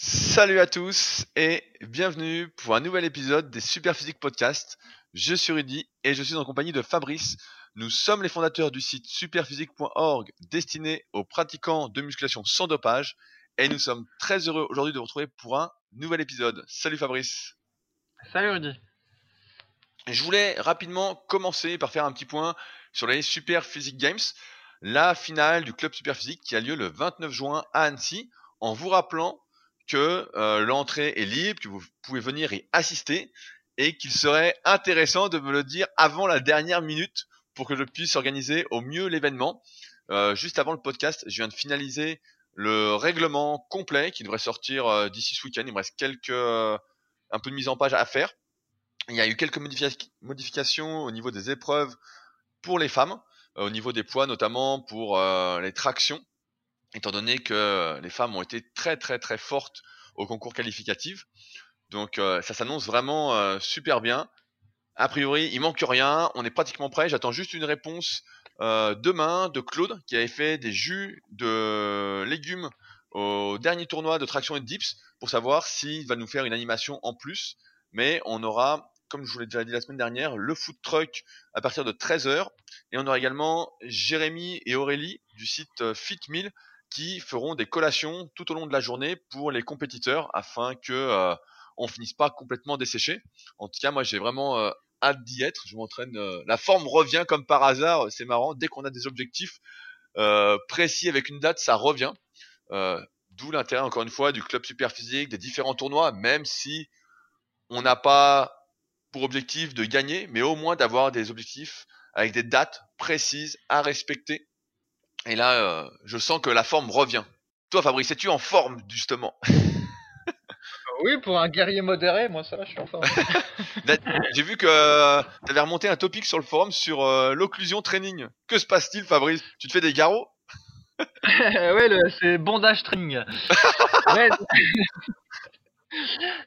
Salut à tous et bienvenue pour un nouvel épisode des Superphysique Podcast. Je suis Rudy et je suis en compagnie de Fabrice. Nous sommes les fondateurs du site superphysique.org destiné aux pratiquants de musculation sans dopage et nous sommes très heureux aujourd'hui de vous retrouver pour un nouvel épisode. Salut Fabrice. Salut Rudy. Je voulais rapidement commencer par faire un petit point sur les Super Physique Games, la finale du club Super Physique qui a lieu le 29 juin à Annecy, en vous rappelant que euh, l'entrée est libre, que vous pouvez venir y assister et qu'il serait intéressant de me le dire avant la dernière minute pour que je puisse organiser au mieux l'événement. Euh, juste avant le podcast, je viens de finaliser le règlement complet qui devrait sortir euh, d'ici ce week-end. Il me reste quelques un peu de mise en page à faire. Il y a eu quelques modifications au niveau des épreuves pour les femmes, au niveau des poids notamment pour les tractions étant donné que les femmes ont été très très très fortes au concours qualificatif. Donc euh, ça s'annonce vraiment euh, super bien. A priori, il manque rien, on est pratiquement prêt. J'attends juste une réponse euh, demain de Claude qui avait fait des jus de légumes au dernier tournoi de traction et dips pour savoir s'il va nous faire une animation en plus. Mais on aura, comme je vous l'ai déjà dit la semaine dernière, le food truck à partir de 13h. Et on aura également Jérémy et Aurélie du site FitMill qui feront des collations tout au long de la journée pour les compétiteurs afin que euh, on finisse pas complètement desséché. En tout cas, moi j'ai vraiment euh, hâte d'y être. Je m'entraîne. Euh, la forme revient comme par hasard. C'est marrant. Dès qu'on a des objectifs précis avec une date, ça revient. D'où l'intérêt encore une fois du club super physique, des différents tournois, même si on n'a pas pour objectif de gagner, mais au moins d'avoir des objectifs avec des dates précises à respecter et là, euh, je sens que la forme revient. Toi, Fabrice, es-tu en forme, justement? Oui, pour un guerrier modéré, moi ça va, je suis en forme. J'ai vu que euh, tu avais remonté un topic sur le forum sur euh, l'occlusion training. Que se passe-t-il, Fabrice? Tu te fais des garrots? Oui, c'est bondage training.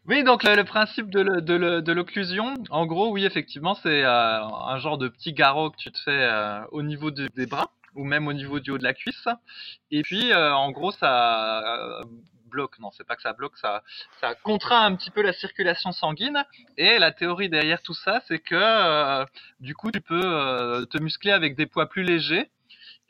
Oui, donc le, principe de l'occlusion, en gros, oui, effectivement, c'est un genre de petit garrot que tu te fais au niveau des bras ou même au niveau du haut de la cuisse. Et puis, euh, en gros, ça euh, bloque, non, c'est pas que ça bloque, ça, ça contraint un petit peu la circulation sanguine. Et la théorie derrière tout ça, c'est que euh, du coup, tu peux te muscler avec des poids plus légers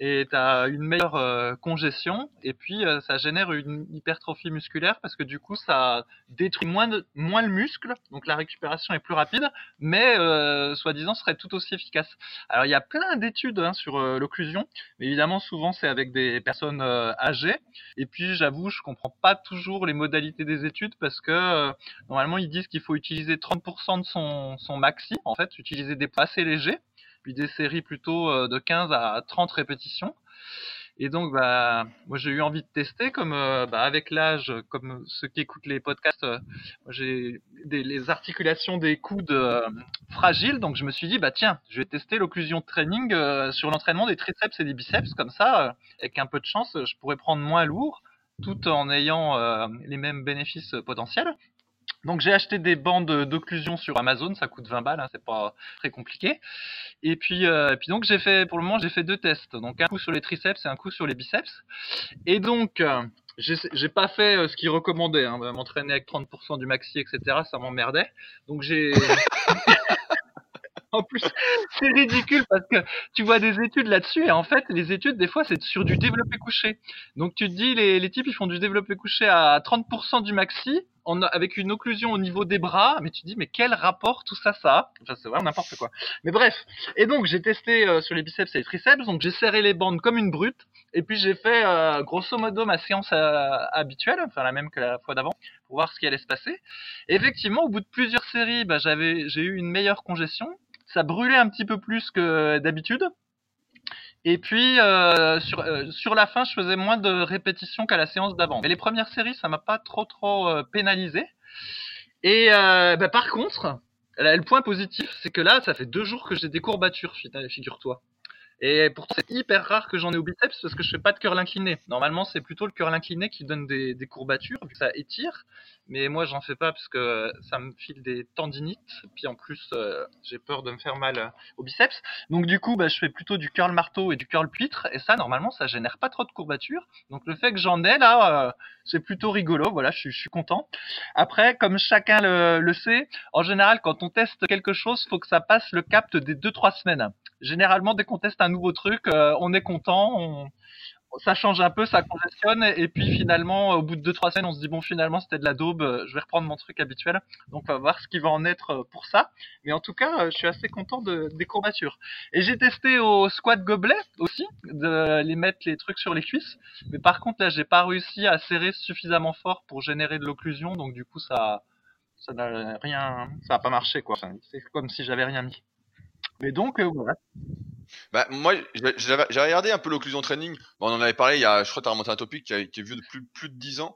et tu as une meilleure euh, congestion et puis euh, ça génère une hypertrophie musculaire parce que du coup ça détruit moins, de, moins le muscle, donc la récupération est plus rapide, mais euh, soi-disant serait tout aussi efficace. Alors il y a plein d'études hein, sur l'occlusion, mais évidemment souvent c'est avec des personnes âgées et puis j'avoue je comprends pas toujours les modalités des études parce que normalement ils disent qu'il faut utiliser 30% de son, son maxi, en fait utiliser des poids assez légers puis des séries plutôt euh, de 15 à 30 répétitions. Et donc, bah, moi, j'ai eu envie de tester, comme euh, bah, avec l'âge, comme ceux qui écoutent les podcasts, euh, j'ai les articulations des coudes fragiles, donc je me suis dit, bah tiens, je vais tester l'occlusion training sur l'entraînement des triceps et des biceps, comme ça, avec un peu de chance, je pourrais prendre moins lourd, tout en ayant les mêmes bénéfices potentiels. Donc j'ai acheté des bandes d'occlusion sur Amazon, ça coûte 20 balles, hein, c'est pas très compliqué. Et puis, euh, puis donc j'ai fait, pour le moment j'ai fait deux tests, donc un coup sur les triceps et un coup sur les biceps. Et donc euh, j'ai pas fait euh, ce qu'il recommandait, hein, m'entraîner avec 30% du maxi, etc. Ça m'emmerdait. Donc j'ai en plus, c'est ridicule parce que tu vois des études là-dessus et en fait, les études, des fois, c'est sur du développé couché. Donc tu te dis, les, les types, ils font du développé couché à 30% du maxi en, avec une occlusion au niveau des bras, mais tu te dis, mais quel rapport tout ça, ça a? Enfin, c'est vraiment n'importe quoi. Mais bref. Et donc, j'ai testé euh, sur les biceps et les triceps, donc j'ai serré les bandes comme une brute et puis j'ai fait euh, grosso modo ma séance euh, habituelle, enfin la même que la fois d'avant, pour voir ce qui allait se passer. Effectivement, au bout de plusieurs séries, bah, j'avais, j'ai eu une meilleure congestion ça brûlait un petit peu plus que d'habitude. Et puis euh, sur, euh, sur la fin, je faisais moins de répétitions qu'à la séance d'avant. Mais les premières séries, ça m'a pas trop trop euh, pénalisé. Et bah, par contre, le point positif, c'est que là, ça fait deux jours que j'ai des courbatures, figure-toi. Et pourtant, c'est hyper rare que j'en ai au biceps parce que je fais pas de curl incliné. Normalement, c'est plutôt le curl incliné qui donne des, des courbatures, vu que ça étire. Mais moi, j'en fais pas parce que ça me file des tendinites. Puis en plus, euh, j'ai peur de me faire mal euh, au biceps. Donc du coup, bah, je fais plutôt du curl marteau et du curl puître. Et ça, normalement, ça génère pas trop de courbatures. Donc le fait que j'en ai là, euh, c'est plutôt rigolo. Voilà, je, suis- je suis content. Après, comme chacun le, le sait, en général, quand on teste quelque chose, faut que ça passe le cap des 2-3 semaines. Généralement, dès qu'on teste un nouveau truc, euh, on est content, on, ça change un peu, ça congestionne, et puis finalement, au bout de 2-3 semaines, on se dit, bon, finalement, c'était de la daube, euh, je vais reprendre mon truc habituel. Donc, on va voir ce qui va en être euh, pour ça. Mais en tout cas, je suis assez content de, des courbatures. Et j'ai testé au squat gobelet aussi, de les mettre les trucs sur les cuisses. Mais par contre, là, j'ai pas réussi à serrer suffisamment fort pour générer de l'occlusion, donc du coup, ça, ça n'a rien, ça a pas marché, quoi. C'est comme si j'avais rien mis. Mais donc, euh. Bah, moi, j'ai regardé un peu l'occlusion training. On en avait parlé il y a, je crois que t'as remonté un topic qui, a- est vieux de plus, de 10 ans.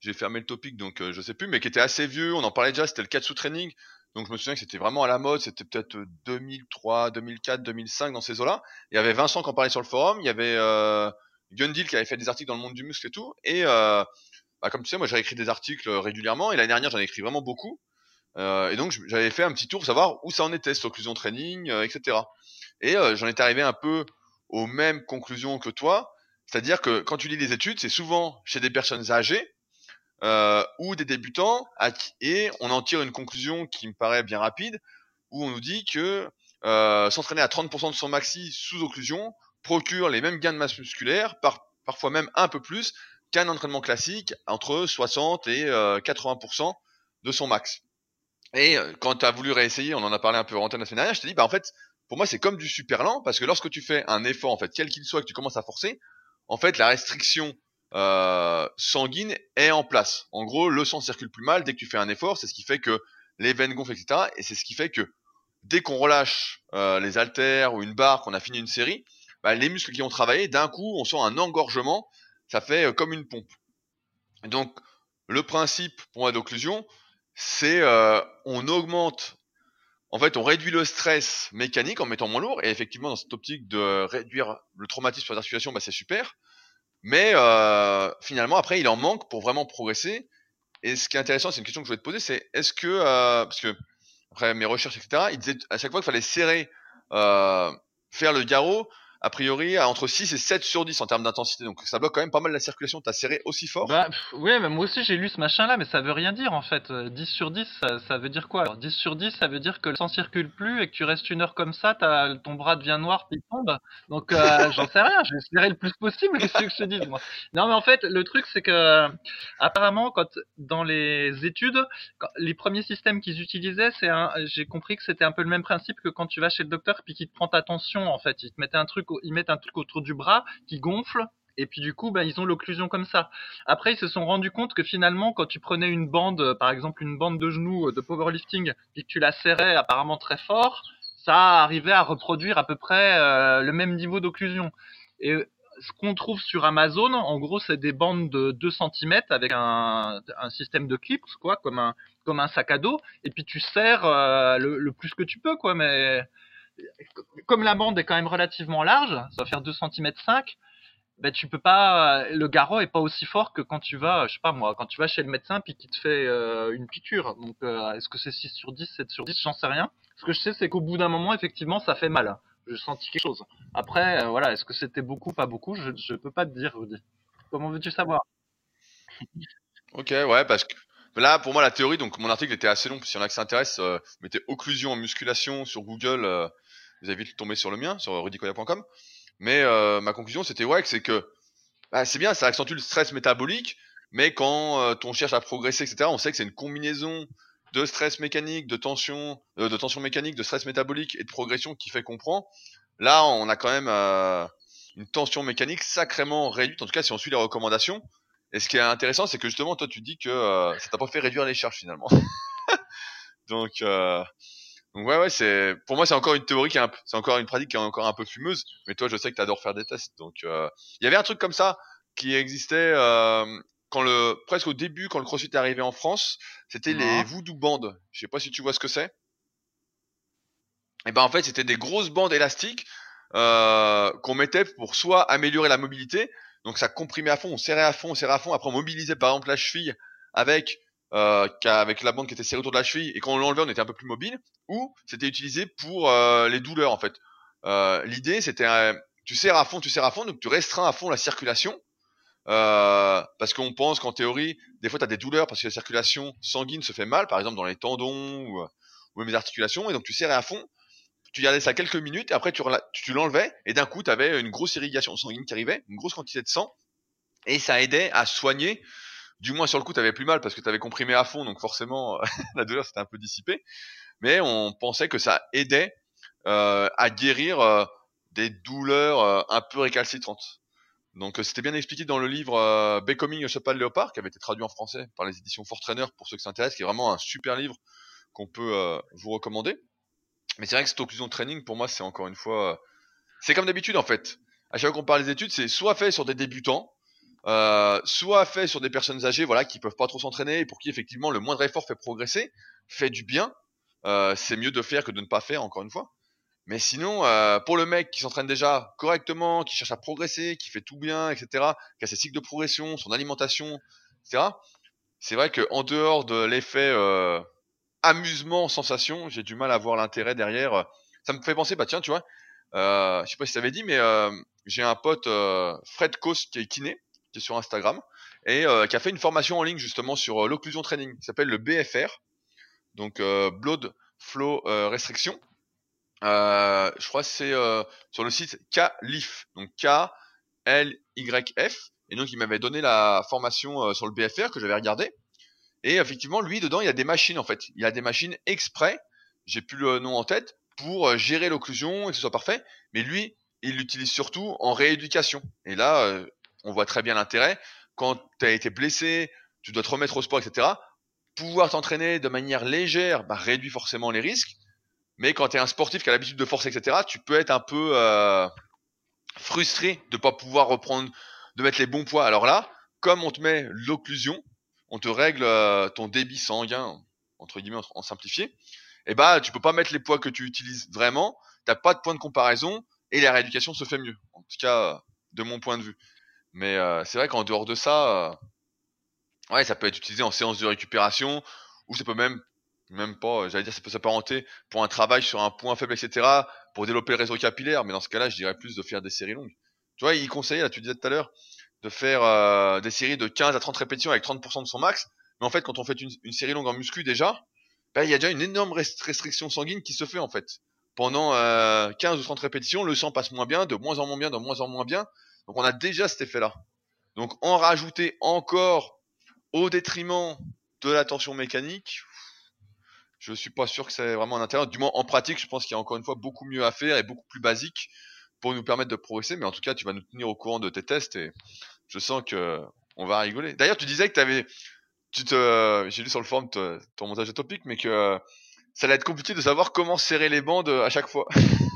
J'ai fermé le topic, donc euh, je sais plus, mais qui était assez vieux. On en parlait déjà, c'était le Katsu Training. Donc je me souviens que c'était vraiment à la mode. C'était peut-être euh, 2003, 2004, 2005 dans ces eaux-là. Il y avait Vincent qui en parlait sur le forum. Il y avait euh, Gundil qui avait fait des articles dans le monde du muscle et tout. Et euh, bah, comme tu sais, moi j'ai écrit des articles euh, régulièrement. Et l'année dernière, j'en ai écrit vraiment beaucoup. Euh, et donc j'avais fait un petit tour pour savoir où ça en était, cette occlusion training, euh, etc. Et euh, j'en étais arrivé un peu aux mêmes conclusions que toi, c'est-à-dire que quand tu lis les études, c'est souvent chez des personnes âgées euh, ou des débutants, et on en tire une conclusion qui me paraît bien rapide, où on nous dit que euh, s'entraîner à 30% de son maxi sous occlusion procure les mêmes gains de masse musculaire, par, parfois même un peu plus, qu'un entraînement classique entre 60 et euh, 80% de son max. Et euh, quand tu as voulu réessayer, on en a parlé un peu en antenne la semaine dernière, je t'ai dit, bah en fait, pour moi, c'est comme du super lent, parce que lorsque tu fais un effort, en fait, quel qu'il soit, que tu commences à forcer, en fait, la restriction euh, sanguine est en place. En gros, le sang circule plus mal dès que tu fais un effort, c'est ce qui fait que les veines gonflent, etc. Et c'est ce qui fait que dès qu'on relâche euh, les haltères ou une barre, qu'on a fini une série, bah, les muscles qui ont travaillé, d'un coup, on sent un engorgement, ça fait euh, comme une pompe. Donc, le principe pour moi d'occlusion, c'est euh, on augmente en fait, on réduit le stress mécanique en mettant moins lourd, et effectivement, dans cette optique de réduire le traumatisme sur les articulations, bah, c'est super. Mais euh, finalement, après, il en manque pour vraiment progresser. Et ce qui est intéressant, c'est une question que je voulais te poser, c'est est-ce que, euh, parce que après mes recherches, etc., il disait à chaque fois qu'il fallait serrer, euh, faire le garrot, a priori, à entre 6 et 7 sur 10 en termes d'intensité. Donc ça bloque quand même pas mal la circulation. T'as serré aussi fort. Bah, pff, ouais, mais moi aussi j'ai lu ce machin-là, mais ça veut rien dire en fait. Euh, 10 sur 10, ça, ça veut dire quoi? Alors 10 sur 10, ça veut dire que le sang circule plus et que tu restes une heure comme ça, ton bras devient noir puis il tombe. Donc euh, j'en sais rien, je vais serrer le plus possible, qu'est-ce que je te dis moi? Non mais en fait, le truc c'est que apparemment quand dans les études, quand- les premiers systèmes qu'ils utilisaient, c'est j'ai compris que c'était un peu le même principe que quand tu vas chez le docteur puis qu'il te prend ta tension en fait, ils te mettent un truc, au- ils mettent un truc autour du bras qui gonfle et puis du coup, ben, ils ont l'occlusion comme ça. Après, ils se sont rendus compte que finalement, quand tu prenais une bande, par exemple une bande de genoux euh, de powerlifting, et que tu la serrais apparemment très fort, ça arrivait à reproduire à peu près euh, le même niveau d'occlusion. Et euh, ce qu'on trouve sur Amazon, en gros, c'est des bandes de 2 cm avec un, système de clips, quoi, comme un, comme un sac à dos, et puis tu serres le, le plus que tu peux, quoi, mais comme la bande est quand même relativement large, ça va faire 2 cm 5, ben tu peux pas le garrot est pas aussi fort que quand tu vas je sais pas moi quand tu vas chez le médecin puis qu'il te fait euh, une piqûre. Donc euh, est-ce que c'est 6 sur 10 7 sur 10 j'en sais rien. Ce que je sais c'est qu'au bout d'un moment effectivement ça fait mal. Je senti quelque chose. Après euh, voilà est-ce que c'était beaucoup pas beaucoup? Je je peux pas te dire Rudy. Comment veux-tu savoir? Ok, ouais, parce que là, pour moi, la théorie, donc mon article était assez long. Si y en a qui s'intéressent, mettez occlusion en musculation sur Google. Vous allez vite tomber sur le mien, sur rudicoya.com. Mais euh, ma conclusion, c'était ouais, c'est que bah, c'est bien, ça accentue le stress métabolique, mais quand euh, on cherche à progresser, etc., on sait que c'est une combinaison de stress mécanique, de tension, euh, de tension mécanique, de stress métabolique et de progression qui fait qu'on prend. Là, on a quand même une tension mécanique sacrément réduite, en tout cas si on suit les recommandations. Et ce qui est intéressant, c'est que justement, toi, tu dis que euh, ça t'a pas fait réduire les charges finalement. donc, donc ouais, ouais, c'est pour moi, c'est encore une théorie qui est c'est encore une pratique qui est encore un peu fumeuse. Mais toi, je sais que t'adores faire des tests. Donc, euh, il y avait un truc comme ça qui existait euh, quand le presque au début, quand le CrossFit est arrivé en France, c'était les Non. voodoo bandes. Je sais pas si tu vois ce que c'est. Et ben en fait, c'était des grosses bandes élastiques euh, qu'on mettait pour soit améliorer la mobilité, donc ça comprimait à fond, on serrait à fond, on serrait à fond, après on mobilisait par exemple la cheville avec euh, avec la bande qui était serrée autour de la cheville et quand on l'enlevait on était un peu plus mobile, ou c'était utilisé pour euh, les douleurs en fait. Euh, L'idée c'était tu serres à fond, tu serres à fond, donc tu restreins à fond la circulation. Euh, parce qu'on pense qu'en théorie, des fois tu as des douleurs parce que la circulation sanguine se fait mal, par exemple dans les tendons ou, même les articulations, et donc tu serrais à fond, tu gardais ça quelques minutes, et après tu, tu l'enlevais, et d'un coup tu avais une grosse irrigation sanguine qui arrivait, une grosse quantité de sang, et ça aidait à soigner, du moins sur le coup tu avais plus mal parce que tu avais comprimé à fond, donc forcément la douleur s'était un peu dissipée, mais on pensait que ça aidait euh, à guérir euh, des douleurs euh, un peu récalcitrantes. Donc c'était bien expliqué dans le livre euh, Becoming a Chopal Léopard, qui avait été traduit en français par les éditions Fort Trainer pour ceux qui s'intéressent, qui est vraiment un super livre qu'on peut euh, vous recommander. Mais c'est vrai que cette occlusion training, pour moi, c'est encore une fois... Euh, c'est comme d'habitude, en fait. À chaque fois qu'on parle des études, c'est soit fait sur des débutants, euh, soit fait sur des personnes âgées, voilà, qui peuvent pas trop s'entraîner et pour qui effectivement le moindre effort fait progresser, fait du bien. Euh, c'est mieux de faire que de ne pas faire, encore une fois. Mais sinon, euh, pour le mec qui s'entraîne déjà correctement, qui cherche à progresser, qui fait tout bien, etc., qui a ses cycles de progression, son alimentation, etc., c'est vrai qu'en dehors de l'effet euh, amusement, sensation, j'ai du mal à voir l'intérêt derrière. Ça me fait penser, bah tiens, tu vois, euh, je sais pas si ça avait dit, mais euh, j'ai un pote, euh, Fred Kos, qui est kiné, qui est sur Instagram, et euh, qui a fait une formation en ligne justement sur euh, l'occlusion training, qui s'appelle le BFR, donc Blood Flow Restriction. je crois que c'est sur le site KLIF, donc K-L-Y-F, et donc il m'avait donné la formation sur le BFR que j'avais regardé. Et effectivement, lui, dedans, il y a des machines, en fait. Il y a des machines exprès, j'ai plus le nom en tête, pour euh, gérer l'occlusion et que ce soit parfait. Mais lui, il l'utilise surtout en rééducation. Et là, euh, on voit très bien l'intérêt. Quand tu as été blessé, tu dois te remettre au sport, etc. Pouvoir t'entraîner de manière légère bah, réduit forcément les risques. Mais quand tu es un sportif qui a l'habitude de forcer, etc., tu peux être un peu euh, frustré de pas pouvoir reprendre, de mettre les bons poids. Alors là, comme on te met l'occlusion, on te règle euh, ton débit sanguin, entre guillemets, en, simplifié, et eh bah tu peux pas mettre les poids que tu utilises vraiment, t'as pas de point de comparaison, et la rééducation se fait mieux. En tout cas, de mon point de vue. Mais euh, c'est vrai qu'en dehors de ça, euh, ouais, ça peut être utilisé en séance de récupération, ou ça peut même, même pas, j'allais dire, ça peut s'apparenter pour un travail sur un point faible, etc., pour développer le réseau capillaire, mais dans ce cas-là, je dirais plus de faire des séries longues. Tu vois, il conseillait, là, tu disais tout à l'heure, de faire euh, des séries de 15 à 30 répétitions avec 30% de son max. Mais en fait, quand on fait une, une série longue en muscu déjà, ben, il y a déjà une énorme restriction sanguine qui se fait en fait. Pendant euh, 15 ou 30 répétitions, le sang passe moins bien, de moins en moins bien, de moins en moins bien. Donc on a déjà cet effet-là. Donc en rajouter encore au détriment de la tension mécanique, je suis pas sûr que c'est vraiment un intérêt. Du moins en pratique, je pense qu'il y a encore une fois beaucoup mieux à faire et beaucoup plus basique pour nous permettre de progresser. Mais en tout cas, tu vas nous tenir au courant de tes tests et je sens que on va rigoler. D'ailleurs, tu disais que tu te, j'ai lu sur le forum ton montage de topic, mais que ça allait être compliqué de savoir comment serrer les bandes à chaque fois.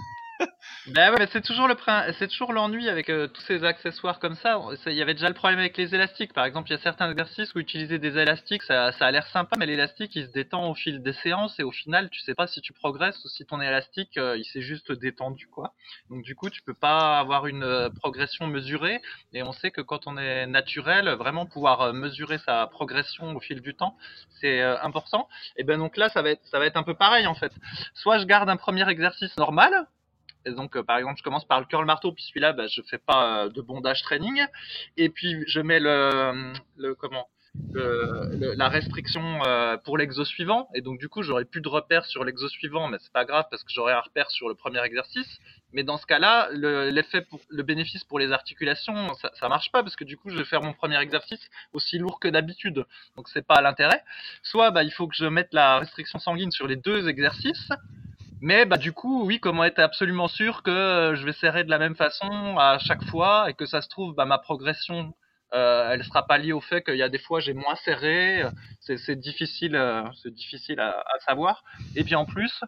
Ben ouais, c'est toujours le c'est toujours l'ennui avec euh, tous ces accessoires comme ça. Il y avait déjà le problème avec les élastiques. Par exemple, il y a certains exercices où utiliser des élastiques, ça, ça a l'air sympa, mais l'élastique il se détend au fil des séances et au final, tu sais pas si tu progresses ou si ton élastique euh, il s'est juste détendu quoi. Donc du coup, tu peux pas avoir une euh, progression mesurée. Et on sait que quand on est naturel, vraiment pouvoir mesurer sa progression au fil du temps, c'est important. Et ben donc là, ça va être ça va être un peu pareil en fait. Soit je garde un premier exercice normal et donc, euh, par exemple, je commence par le curl marteau, puis celui-là, bah, je fais pas euh, de bondage training. Et puis, je mets le, comment la restriction euh, pour l'exo suivant. Et donc, du coup, j'aurai plus de repères sur l'exo suivant, mais c'est pas grave parce que j'aurai un repère sur le premier exercice. Mais dans ce cas-là, l'effet le bénéfice pour les articulations, ça, ça marche pas parce que du coup, je vais faire mon premier exercice aussi lourd que d'habitude. Donc, c'est pas l'intérêt. Soit, bah, il faut que je mette la restriction sanguine sur les deux exercices. Mais bah du coup, oui, comment être absolument sûr que euh, je vais serrer de la même façon à chaque fois et que ça se trouve, bah, ma progression, euh, elle sera pas liée au fait qu'il y a des fois j'ai moins serré. C'est difficile, euh, c'est difficile à, à, savoir. Et puis en plus,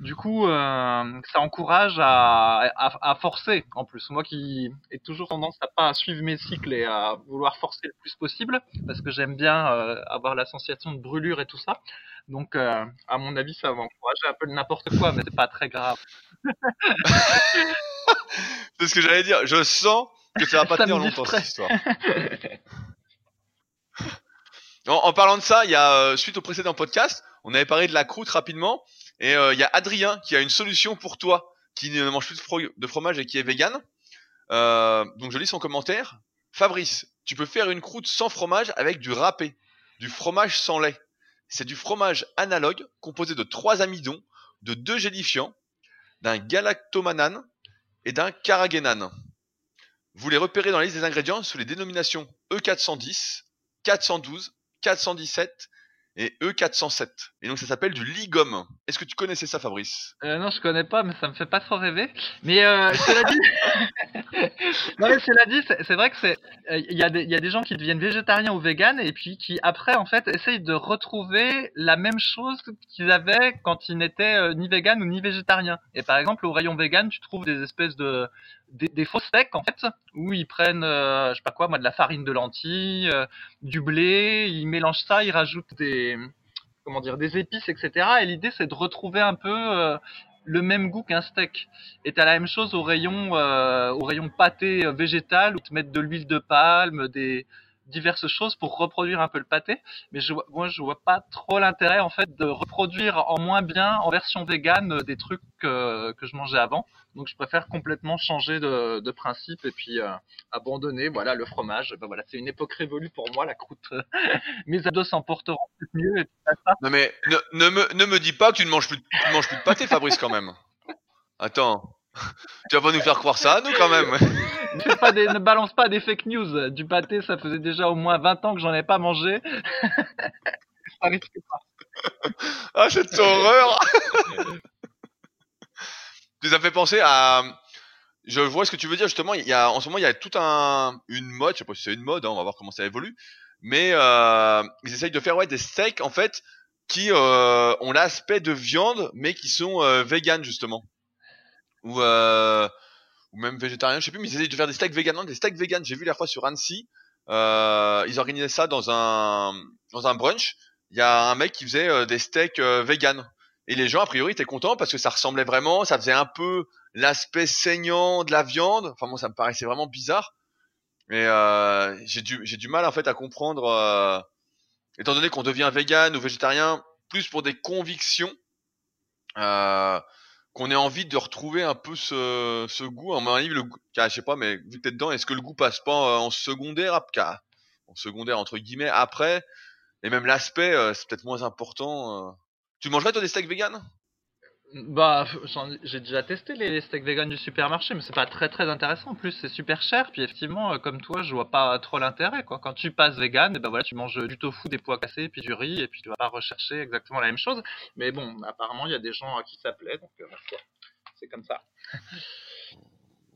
du coup, euh, ça encourage à, à, à, forcer. En plus, moi qui ai toujours tendance à pas suivre mes cycles et à vouloir forcer le plus possible, parce que j'aime bien euh, avoir la sensation de brûlure et tout ça. Donc, euh, à mon avis, ça va encourager un peu n'importe quoi, mais c'est pas très grave. C'est ce que j'allais dire. Je sens que ça va pas tenir longtemps cette histoire. En, en parlant de ça, il y a euh, suite au précédent podcast, on avait parlé de la croûte rapidement, et euh, il y a Adrien qui a une solution pour toi qui ne mange plus de, fro- de fromage et qui est vegan. Euh, donc je lis son commentaire. Fabrice, tu peux faire une croûte sans fromage avec du râpé, du fromage sans lait. C'est du fromage analogue composé de trois amidons, de deux gélifiants, d'un galactomannan et d'un carragénane. Vous les repérez dans la liste des ingrédients sous les dénominations E410, 412, 417 et E407. Et donc ça s'appelle du ligum. Est-ce que tu connaissais ça, Fabrice? Euh, non, je connais pas, mais ça me fait pas trop rêver. Mais euh, cela dit, non, mais c'est vrai que c'est, euh, il y a des, y a des gens qui deviennent végétariens ou véganes et puis qui après en fait essayent de retrouver la même chose qu'ils avaient quand ils n'étaient ni véganes ou ni végétariens. Et par exemple, au rayon vegan, tu trouves des espèces de des, des faux steaks en fait où ils prennent, euh, je sais pas quoi, moi, de la farine de lentilles, du blé, ils mélangent ça, ils rajoutent des comment dire des épices, etc. Et l'idée c'est de retrouver un peu euh, le même goût qu'un steak. Et t'as la même chose au rayon euh, au rayon pâté euh, végétal où ils te de l'huile de palme, des diverses choses pour reproduire un peu le pâté. Mais je moi je vois pas trop l'intérêt en fait de reproduire en moins bien en version végane euh, des trucs que je mangeais avant. Donc je préfère complètement changer de, principe et puis euh, abandonner voilà le fromage. Ben voilà, c'est une époque révolue pour moi la croûte. Mes ados s'en porteront mieux. Et. Non mais ne, me, ne me dis pas que tu ne manges plus, tu ne manges plus de pâté, Fabrice, quand même. Attends. Tu vas pas nous faire croire ça nous, quand même. ne, balance pas des fake news. Du pâté, ça faisait déjà au moins 20 ans que j'en ai pas mangé. ça. Ah, cette horreur Tu as fait penser à... Je vois ce que tu veux dire, justement. En ce moment, il y a tout un, une mode, je sais pas si c'est une mode, hein, on va voir comment ça évolue. Mais euh, ils essayent de faire des steaks, en fait, qui euh, ont l'aspect de viande, mais qui sont euh, justement. Ou, euh, ou même végétariens, je sais plus, mais ils essayent de faire des steaks véganes. Des steaks véganes, j'ai vu la fois sur Annecy. Euh, ils organisaient ça dans un, dans un brunch. Il y a un mec qui faisait euh, des steaks euh, véganes. Et les gens, a priori, étaient contents parce que ça ressemblait vraiment, ça faisait un peu l'aspect saignant de la viande. Enfin, moi, ça me paraissait vraiment bizarre. Mais euh, j'ai du, j'ai du mal, en fait, à comprendre, euh, étant donné qu'on devient vegan ou végétarien, plus pour des convictions, euh, qu'on ait envie de retrouver un peu ce, ce goût. Mon avis, le ah, je sais pas, mais vu que t'es dedans, est-ce que le goût passe pas en, en secondaire, car- en secondaire, entre guillemets, après? Et même l'aspect, euh, c'est peut-être moins important. euh. Tu mangerais, toi, des steaks véganes? Bah, j'ai déjà testé les, steaks vegan du supermarché, mais c'est pas très très intéressant. En plus, c'est super cher. Puis effectivement, euh, comme toi, je vois pas trop l'intérêt. Quand tu passes vegan, et ben voilà, tu manges du tofu, des pois cassés, puis du riz, et puis tu vas pas rechercher exactement la même chose. Mais bon, apparemment, il y a des gens à qui ça plaît, donc euh, c'est comme ça.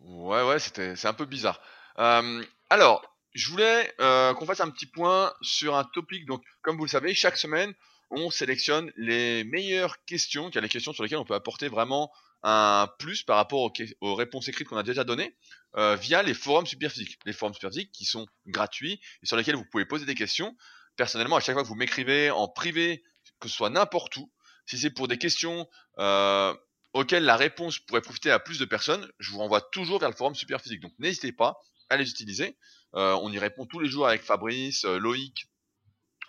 Ouais, ouais, c'était, c'est un peu bizarre. Euh, alors, je voulais qu'on fasse un petit point sur un topic. Donc, comme vous le savez, chaque semaine, on sélectionne les meilleures questions, qui les questions sur lesquelles on peut apporter vraiment un plus par rapport aux, réponses écrites qu'on a déjà données euh, via les forums Superphysique. Les forums Superphysique qui sont gratuits et sur lesquels vous pouvez poser des questions. Personnellement, à chaque fois que vous m'écrivez en privé, que ce soit n'importe où, si c'est pour des questions euh, auxquelles la réponse pourrait profiter à plus de personnes, je vous renvoie toujours vers le forum Superphysique. Donc n'hésitez pas à les utiliser. Euh, on y répond tous les jours avec Fabrice, Loïc,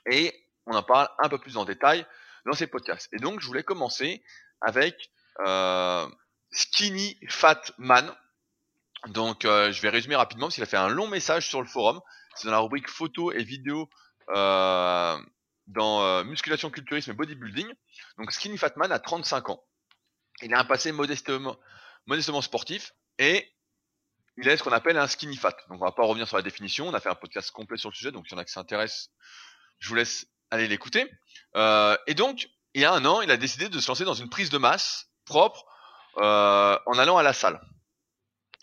et on en parle un peu plus en détail dans ces podcasts. Et donc je voulais commencer avec euh, Skinny Fat Man. Donc euh, je vais résumer rapidement parce qu'il a fait un long message sur le forum. C'est dans la rubrique photos et vidéos euh, dans musculation, culturisme et bodybuilding. Donc Skinny Fat Man a 35 ans. Il a un passé modestement, modestement sportif et il est ce qu'on appelle un skinny fat. Donc on va pas revenir sur la définition. On a fait un podcast complet sur le sujet, donc s'il y en a qui s'intéressent, je vous laisse aller l'écouter. Euh, et donc il y a un an, il a décidé de se lancer dans une prise de masse propre euh, en allant à la salle.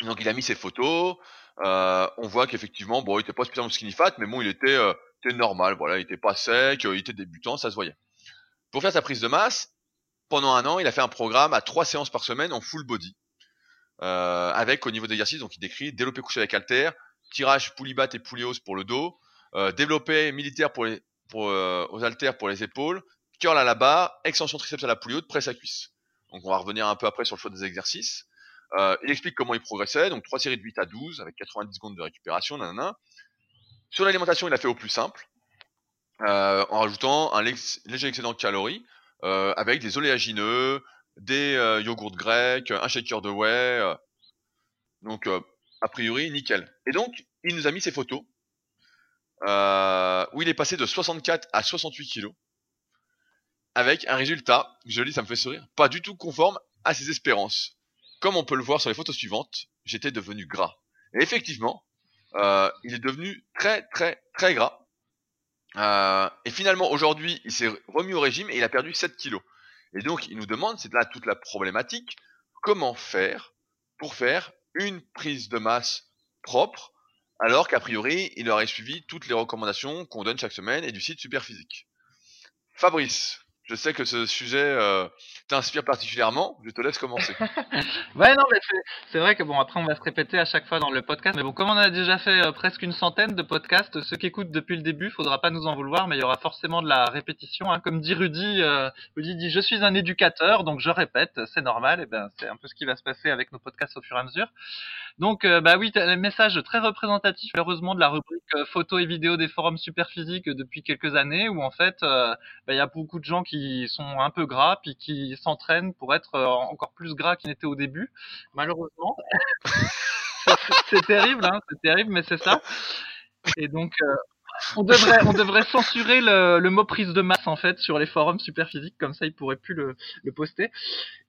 Donc il a mis ses photos. euh, on voit qu'effectivement, bon, il était pas spécialement skinny fat, mais bon, il était, euh, était normal. Voilà, il était pas sec, euh, il était débutant, ça se voyait. Pour faire sa prise de masse, pendant un an, il a fait un programme à trois séances par semaine en full body. Euh, avec au niveau d'exercice, donc il décrit développé couché avec halter, tirage poulie et poulie pour le dos, développé militaire pour les euh, aux haltères pour les épaules, curl à la barre, extension triceps à la poulie haute, presse à cuisse. Donc on va revenir un peu après sur le choix des exercices. Euh, il explique comment il progressait, donc trois séries de 8 à 12 avec 90 secondes de récupération, nanana. Sur l'alimentation, il a fait au plus simple, euh, en rajoutant un léger excédent de calories, avec des oléagineux, des yogourts grecs, un shaker de whey. Donc, a priori, nickel. Et donc, il nous a mis ses photos, où il est passé de 64 à 68 kilos, avec un résultat, je lis, ça me fait sourire, pas du tout conforme à ses espérances. Comme on peut le voir sur les photos suivantes, j'étais devenu gras. Et effectivement, euh, il est devenu très très très gras. Euh, et finalement, aujourd'hui, il s'est remis au régime et il a perdu 7 kilos. Et donc, il nous demande, c'est là toute la problématique, comment faire pour faire une prise de masse propre, alors qu'a priori, il aurait suivi toutes les recommandations qu'on donne chaque semaine et du site Superphysique. Fabrice, je sais que ce sujet euh, t'inspire particulièrement. Je te laisse commencer. ouais, non, mais c'est vrai que bon, après on va se répéter à chaque fois dans le podcast. Mais bon, comme on a déjà fait euh, presque une centaine de podcasts, ceux qui écoutent depuis le début, faudra pas nous en vouloir, mais il y aura forcément de la répétition. Hein. Comme dit Rudy, euh, Rudy dit je suis un éducateur, donc je répète, c'est normal. Et ben c'est un peu ce qui va se passer avec nos podcasts au fur et à mesure. Donc, bah oui, un message très représentatif, heureusement, de la rubrique photos et vidéos des forums Superphysique depuis quelques années, où en fait, bah, il y a beaucoup de gens qui sont un peu gras, puis qui s'entraînent pour être encore plus gras qu'ils n'étaient au début, malheureusement. c'est terrible, hein, c'est terrible, mais c'est ça. Et donc, on devrait, on devrait censurer le, mot prise de masse en fait sur les forums super physiques, comme ça ils pourraient plus le, poster.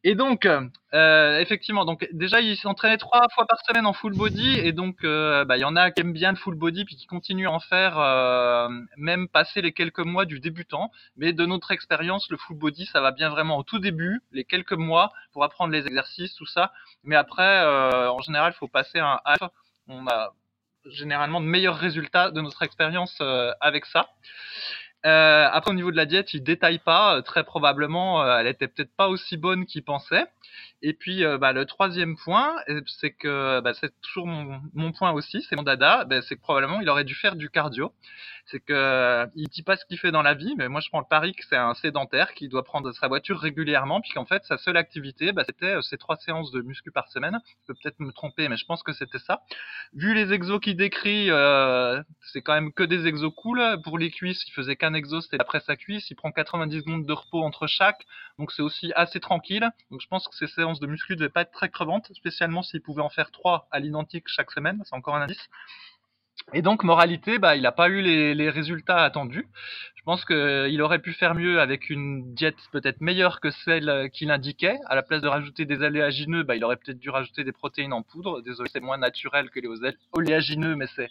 Et donc, euh, effectivement, donc déjà il s'entraînait trois fois par semaine en full body, et donc euh, bah, il y en a qui aiment bien le full body puis qui continuent à en faire euh, même passer les quelques mois du débutant. Mais de notre expérience, le full body ça va bien vraiment au tout début, les quelques mois pour apprendre les exercices, tout ça. Mais après, en général, il faut passer un half. On a généralement de meilleurs résultats de notre expérience euh, avec ça. Euh, après au niveau de la diète, il détaille pas. Euh, très probablement, euh, elle était peut-être pas aussi bonne qu'il pensait. Et puis bah, le troisième point, c'est que bah, c'est toujours mon, mon, point aussi, c'est mon dada. Bah, c'est que probablement il aurait dû faire du cardio. C'est que il dit pas ce qu'il fait dans la vie, mais moi je prends le pari que c'est un sédentaire qui doit prendre sa voiture régulièrement, puis qu'en fait sa seule activité, bah, c'était ces trois séances de muscu par semaine. Je peux peut-être me tromper, mais je pense que c'était ça. Vu les exos qu'il décrit, c'est quand même que des exos cool. Pour les cuisses, il faisait qu'un c'était la presse à cuisse. Il prend 90 secondes de repos entre chaque, donc c'est aussi assez tranquille. Donc je pense que ces séances de muscu ne devaient pas être très crevantes, spécialement s'il pouvait en faire trois à l'identique chaque semaine. C'est encore un indice. Et donc, moralité, bah, il n'a pas eu les, résultats attendus. Je pense qu'il aurait pu faire mieux avec une diète peut-être meilleure que celle qu'il indiquait. À la place de rajouter des oléagineux, bah, il aurait peut-être dû rajouter des protéines en poudre. Désolé, c'est moins naturel que les oléagineux, mais c'est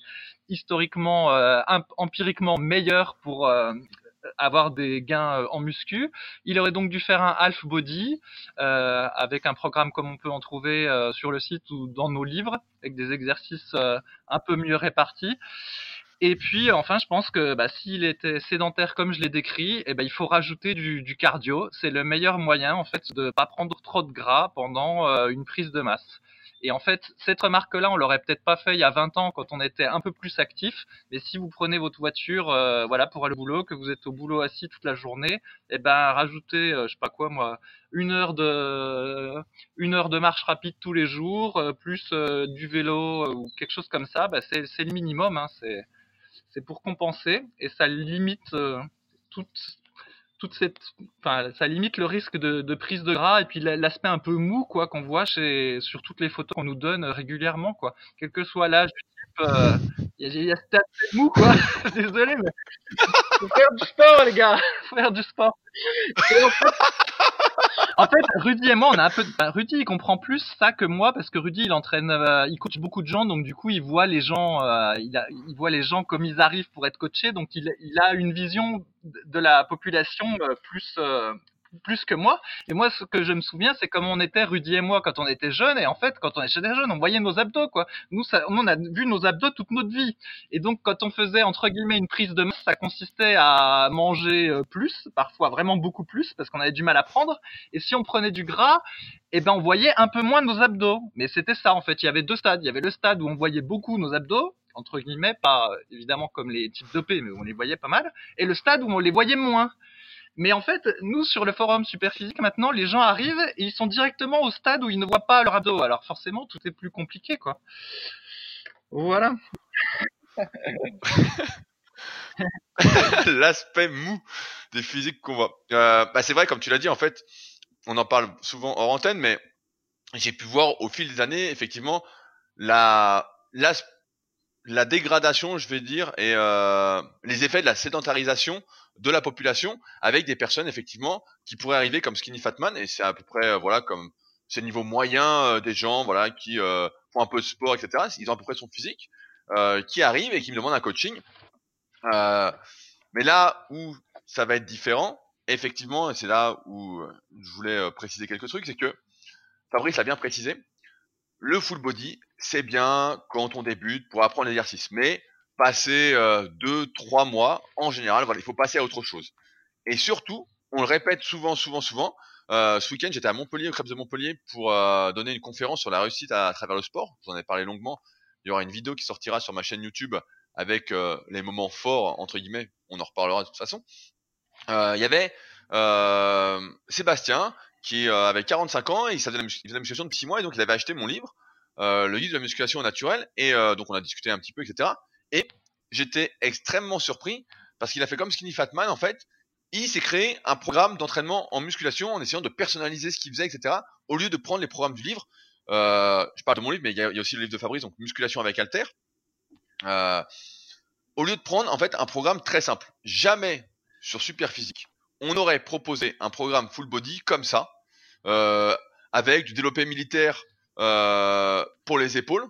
historiquement, euh, empiriquement meilleur pour euh, avoir des gains euh, en muscu. Il aurait donc dû faire un half body euh, avec un programme comme on peut en trouver euh, sur le site ou dans nos livres, avec des exercices euh, un peu mieux répartis. Et puis enfin, je pense que bah, s'il était sédentaire comme je l'ai décrit, eh ben, il faut rajouter du, du cardio. C'est le meilleur moyen en fait de pas prendre trop de gras pendant euh, une prise de masse. Et en fait, cette remarque-là, on l'aurait peut-être pas fait il y a 20 ans quand on était un peu plus actif. Mais si vous prenez votre voiture, euh, voilà, pour aller au boulot, que vous êtes au boulot assis toute la journée, eh ben, rajoutez, euh, je sais pas quoi, moi, une heure de, une heure de marche rapide tous les jours, plus du vélo ou quelque chose comme ça, bah, c'est le minimum. Hein, c'est, c'est pour compenser et ça limite toute toute cette, enfin, ça limite le risque de, de prise de gras et puis l'aspect un peu mou, quoi, qu'on voit chez, sur toutes les photos qu'on nous donne régulièrement, quoi. Quel que soit l'âge du type, euh, il y, a cet aspect mou, quoi. Désolé, mais faut faire du sport, les gars. Faut faire du sport. Et en fait, en fait, Rudy et moi, on a un peu. Rudy, il comprend plus ça que moi parce que Rudy, il entraîne, euh, il coach beaucoup de gens, donc du coup, il voit les gens, euh, il, a, il voit les gens comme ils arrivent pour être coachés, donc il, il a une vision de la population euh, plus plus que moi. Et moi, ce que je me souviens, c'est comme on était, Rudy et moi, quand on était jeunes. Et en fait, quand on était jeunes, on voyait nos abdos, quoi. Nous, on a vu nos abdos toute notre vie. Et donc, quand on faisait, entre guillemets, une prise de masse, ça consistait à manger euh, plus, parfois vraiment beaucoup plus, parce qu'on avait du mal à prendre. Et si on prenait du gras, eh ben, on voyait un peu moins nos abdos. Mais c'était ça, en fait. Il y avait deux stades. Il y avait le stade où on voyait beaucoup nos abdos, entre guillemets, pas évidemment comme les types dopés, mais on les voyait pas mal. Et le stade où on les voyait moins. Mais en fait, nous sur le forum Superphysique maintenant, les gens arrivent et ils sont directement au stade où ils ne voient pas leur abdos. Alors forcément, tout est plus compliqué, quoi. Voilà. L'aspect mou des physiques qu'on voit. Euh, bah c'est vrai, comme tu l'as dit, en fait, on en parle souvent hors antenne, mais j'ai pu voir au fil des années, effectivement, la, la, dégradation, je vais dire, et euh, les effets de la sédentarisation de la population avec des personnes, effectivement, qui pourraient arriver comme Skinny Fatman, et c'est à peu près, euh, voilà, comme c'est niveau moyen euh, des gens, voilà, qui euh, font un peu de sport, etc. Ils ont à peu près son physique, qui arrivent et qui me demandent un coaching. mais là où ça va être différent, effectivement, et c'est là où je voulais préciser quelques trucs, c'est que Fabrice l'a bien précisé, le full body, c'est bien quand on débute pour apprendre l'exercice, mais passer euh, deux, trois mois, en général, il faut passer à autre chose. Et surtout, on le répète souvent, souvent, souvent. Euh, ce week-end, j'étais à Montpellier, au Crêpes de Montpellier, pour euh, donner une conférence sur la réussite à, travers le sport. J'en ai parlé longuement. Il y aura une vidéo qui sortira sur ma chaîne YouTube avec euh, les moments forts, entre guillemets. On en reparlera de toute façon. Il y avait Sébastien qui avait 45 ans et il faisait, la musculation depuis 6 mois et donc il avait acheté mon livre, le guide de la musculation naturelle et donc on a discuté un petit peu, etc. Et j'étais extrêmement surpris parce qu'il a fait comme Skinny Fatman en fait. Il s'est créé un programme d'entraînement en musculation en essayant de personnaliser ce qu'il faisait, etc. Au lieu de prendre les programmes du livre. Euh, je parle de mon livre, mais il y, a, aussi le livre de Fabrice, donc musculation avec Alter. Euh, au lieu de prendre en fait un programme très simple. Jamais sur Superphysique, on aurait proposé un programme full body comme ça, euh, avec du développé militaire euh, pour les épaules,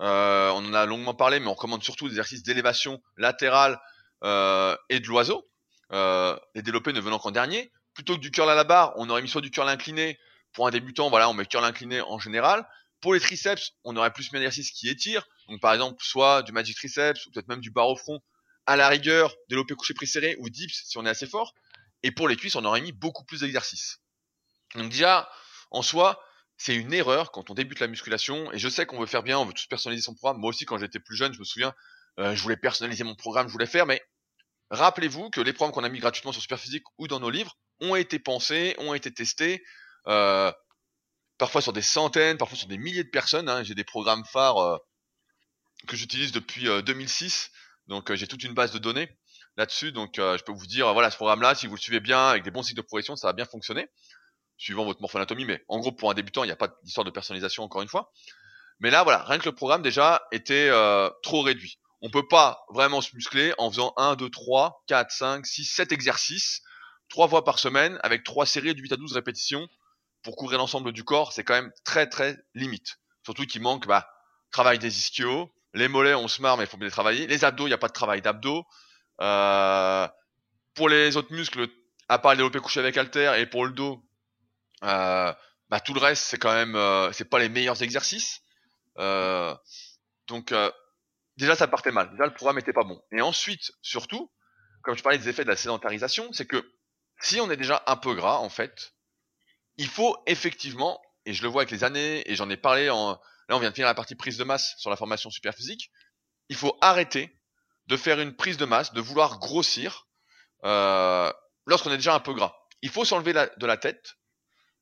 euh, on en a longuement parlé, mais on recommande surtout des exercices d'élévation latérale euh, et de l'oiseau. Euh, les développés ne venant qu'en dernier. Plutôt que du curl à la barre, on aurait mis soit du curl incliné. Pour un débutant, voilà, on met curl incliné en général. Pour les triceps, on aurait plus mis un exercice qui étire. Donc par exemple, soit du magic triceps, ou peut-être même du bar au front, à la rigueur, développé couché pris serré, ou dips si on est assez fort. Et pour les cuisses, on aurait mis beaucoup plus d'exercices. Donc déjà, en soi, c'est une erreur quand on débute la musculation. Et je sais qu'on veut faire bien, on veut tous personnaliser son programme. Moi aussi, quand j'étais plus jeune, je me souviens, euh, je voulais personnaliser mon programme, je voulais faire. Mais rappelez-vous que les programmes qu'on a mis gratuitement sur Superphysique ou dans nos livres ont été pensés, ont été testés. Euh, parfois sur des centaines, parfois sur des milliers de personnes. Hein. J'ai des programmes phares euh, que j'utilise depuis 2006. Donc j'ai toute une base de données là-dessus. Donc je peux vous dire, voilà, ce programme-là, si vous le suivez bien avec des bons cycles de progression, ça va bien fonctionner suivant votre morphoanatomie, mais en gros pour un débutant, il n'y a pas d'histoire de personnalisation encore une fois. Mais là, voilà, rien que le programme déjà était euh, trop réduit. On peut pas vraiment se muscler en faisant 1, 2, 3, 4, 5, 6, 7 exercices, trois fois par semaine, avec trois séries de 8 à 12 répétitions pour couvrir l'ensemble du corps, c'est quand même très très limite. Surtout qu'il manque bah, travail des ischios, les mollets on se marre mais il faut bien les travailler, les abdos, il n'y a pas de travail d'abdos. Euh, pour les autres muscles, à part les développés couchés avec halter et pour le dos, bah, tout le reste, c'est quand même, euh, c'est pas les meilleurs exercices. Euh, donc déjà, ça partait mal. Déjà, le programme était pas bon. Et ensuite, surtout, comme je parlais des effets de la sédentarisation, c'est que si on est déjà un peu gras, en fait, il faut effectivement, et je le vois avec les années, et j'en ai parlé en, là on vient de finir la partie prise de masse sur la formation super physique, il faut arrêter de faire une prise de masse, de vouloir grossir euh, lorsqu'on est déjà un peu gras. Il faut s'enlever de la tête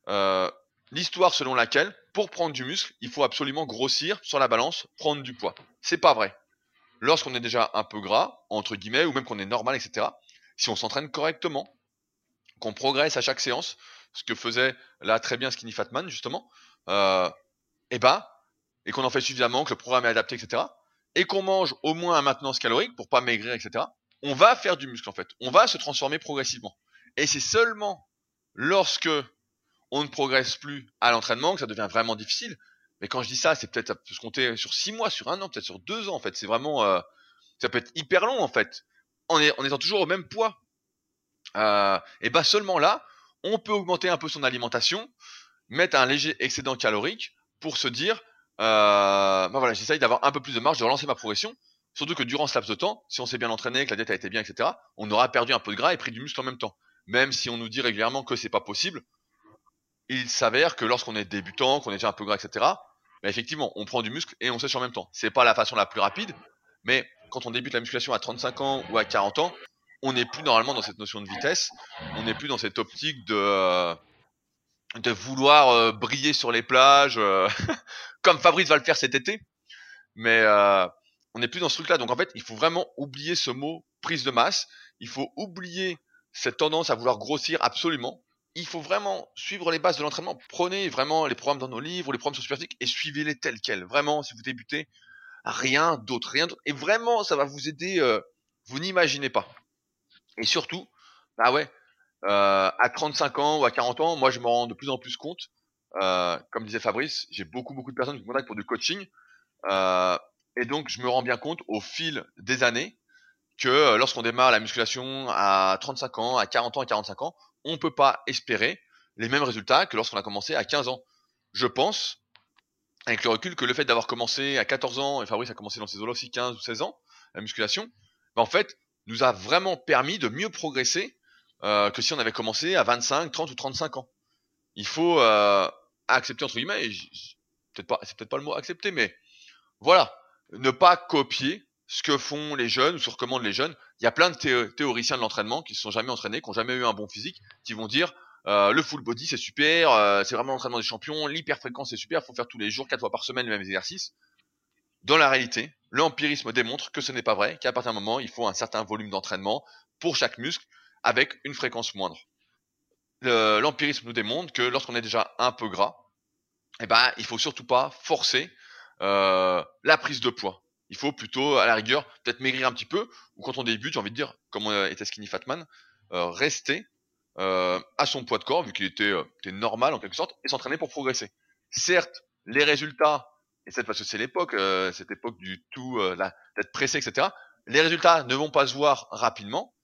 euh, l'histoire selon laquelle, pour prendre du muscle, il faut absolument grossir sur la balance, prendre du poids. C'est pas vrai. Lorsqu'on est déjà un peu gras, entre guillemets, ou même qu'on est normal, etc., si on s'entraîne correctement, qu'on progresse à chaque séance, ce que faisait là très bien Skinny Fatman, justement, euh, et bah, et qu'on en fait suffisamment, que le programme est adapté, etc., et qu'on mange au moins un maintenance calorique pour pas maigrir, etc., on va faire du muscle en fait. On va se transformer progressivement. Et c'est seulement lorsque on ne progresse plus à l'entraînement, que ça devient vraiment difficile. Mais quand je dis ça, c'est peut-être ça se compter sur six mois, sur un an, peut-être sur deux ans en fait. C'est vraiment, euh, ça peut être hyper long en fait, en, est, en étant toujours au même poids. Euh, et bah seulement là, on peut augmenter un peu son alimentation, mettre un léger excédent calorique pour se dire, euh, bah voilà, j'essaye d'avoir un peu plus de marge, de relancer ma progression. Surtout que durant ce laps de temps, si on s'est bien entraîné, que la diète a été bien, etc., on aura perdu un peu de gras et pris du muscle en même temps. Même si on nous dit régulièrement que c'est pas possible, il s'avère que lorsqu'on est débutant, qu'on est déjà un peu gras, etc., bah effectivement, on prend du muscle et on sèche en même temps. C'est pas la façon la plus rapide, mais quand on débute la musculation à 35 ans ou à 40 ans, on n'est plus normalement dans cette notion de vitesse, on n'est plus dans cette optique de euh, de vouloir euh, briller sur les plages, euh, comme Fabrice va le faire cet été. Mais on n'est plus dans ce truc-là. Donc en fait, il faut vraiment oublier ce mot prise de masse. Il faut oublier cette tendance à vouloir grossir absolument. Il faut vraiment suivre les bases de l'entraînement. Prenez vraiment les programmes dans nos livres, les programmes sur Superphysique et suivez-les tels quels. Vraiment, si vous débutez, rien d'autre, rien d'autre. Et vraiment, ça va vous aider. vous n'imaginez pas. Et surtout, bah ouais, euh, à 35 ans ou à 40 ans, moi je me rends de plus en plus compte, euh, comme disait Fabrice, j'ai beaucoup beaucoup de personnes qui me contactent pour du coaching, euh, et donc je me rends bien compte au fil des années que euh, lorsqu'on démarre la musculation à 35 ans, à 40 ans, à 45 ans, on ne peut pas espérer les mêmes résultats que lorsqu'on a commencé à 15 ans. Je pense, avec le recul, que le fait d'avoir commencé à 14 ans, et Fabrice a commencé dans ses eaux aussi 15 ou 16 ans, la musculation, bah en fait, nous a vraiment permis de mieux progresser euh, que si on avait commencé à 25, 30 ou 35 ans. Il faut euh, accepter entre guillemets, peut-être pas, c'est peut-être pas le mot accepter, mais voilà, ne pas copier ce que font les jeunes ou ce que recommandent les jeunes. Il y a plein de théoriciens de l'entraînement qui se sont jamais entraînés, qui ont jamais eu un bon physique, qui vont dire euh, le full body c'est super, euh, c'est vraiment l'entraînement des champions, l'hyperfréquence c'est super, il faut faire tous les jours, quatre fois par semaine les mêmes exercices. Dans la réalité, l'empirisme démontre que ce n'est pas vrai, qu'à partir d'un moment, il faut un certain volume d'entraînement pour chaque muscle avec une fréquence moindre. L'empirisme nous démontre que lorsqu'on est déjà un peu gras, eh ben, il faut surtout pas forcer euh, la prise de poids. Il faut plutôt, à la rigueur, peut-être maigrir un petit peu, ou quand on débute, j'ai envie de dire, comme on était Skinny Fatman, euh, rester euh, à son poids de corps, vu qu'il était, était normal en quelque sorte, et s'entraîner pour progresser. Certes, les résultats et cette parce que c'est l'époque, euh, cette époque du tout, euh, d'être pressé, etc. Les résultats ne vont pas se voir rapidement,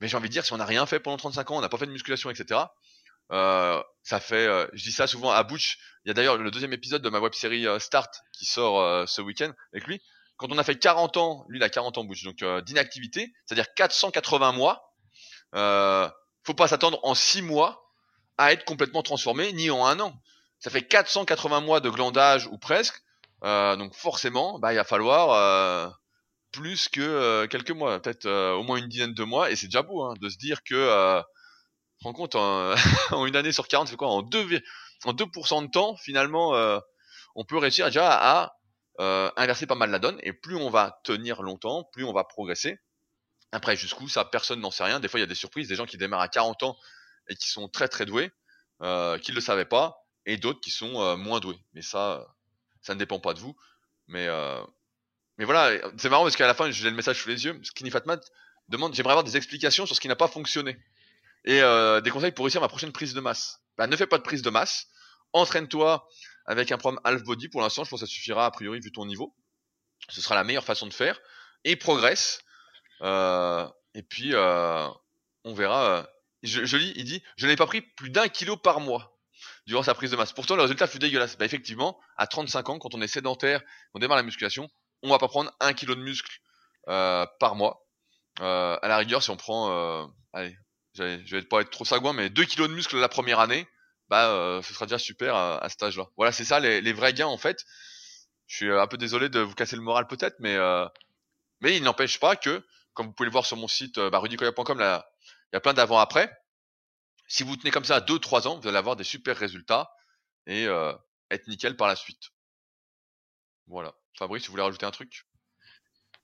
mais j'ai envie de dire, si on n'a rien fait pendant 35 ans, on n'a pas fait de musculation, etc. Euh, ça fait, euh, je dis ça souvent à Butch. Il y a d'ailleurs le deuxième épisode de ma web série Start qui sort ce week-end avec lui. Quand on a fait 40 ans, lui il a 40 ans Butch, donc d'inactivité, c'est-à-dire 480 mois. faut pas s'attendre en 6 mois à être complètement transformé, ni en un an ça fait 480 mois de glandage ou presque. Euh, donc forcément, bah, il va falloir euh, plus que euh, quelques mois, peut-être au moins une dizaine de mois, et c'est déjà beau hein, de se dire que, euh, rends compte, en, une année sur 40, c'est quoi En 2, en 2% de temps, finalement, on peut réussir déjà à, inverser pas mal la donne, et plus on va tenir longtemps, plus on va progresser. Après, jusqu'où ça, personne n'en sait rien. Des fois, il y a des surprises, des gens qui démarrent à 40 ans et qui sont très très doués, qui ne le savaient pas, et d'autres qui sont euh, moins doués. Mais ça, ça ne dépend pas de vous. Mais, euh, mais voilà, c'est marrant parce qu'à la fin, j'ai le message sous les yeux. Skinny Fatman demande J'aimerais avoir des explications sur ce qui n'a pas fonctionné. Et euh, des conseils pour réussir ma prochaine prise de masse. Bah, ne fais pas de prise de masse. Entraîne-toi avec un programme half body. Pour l'instant, je pense que ça suffira a priori vu ton niveau. Ce sera la meilleure façon de faire. Et progresse. et puis, on verra. Je, je lis, il dit Je n'ai pas pris plus d'un kilo par mois durant sa prise de masse. Pourtant, le résultat fut dégueulasse. Bah, effectivement, à 35 ans, quand on est sédentaire, on démarre la musculation, on va pas prendre un kilo de muscle euh, par mois. Euh, à la rigueur, si on prend, euh, allez, je vais pas être trop sagouin, mais 2 kilos de muscle la première année, bah, euh, ce sera déjà super à, à cet âge-là. Voilà, c'est ça les, vrais gains en fait. Je suis un peu désolé de vous casser le moral peut-être, mais euh, mais il n'empêche pas que, comme vous pouvez le voir sur mon site bah, rudicoya.com, il y a plein d'avant-après si vous tenez comme ça à 2-3 ans, vous allez avoir des super résultats et euh, être nickel par la suite. Voilà. Fabrice, tu voulais rajouter un truc?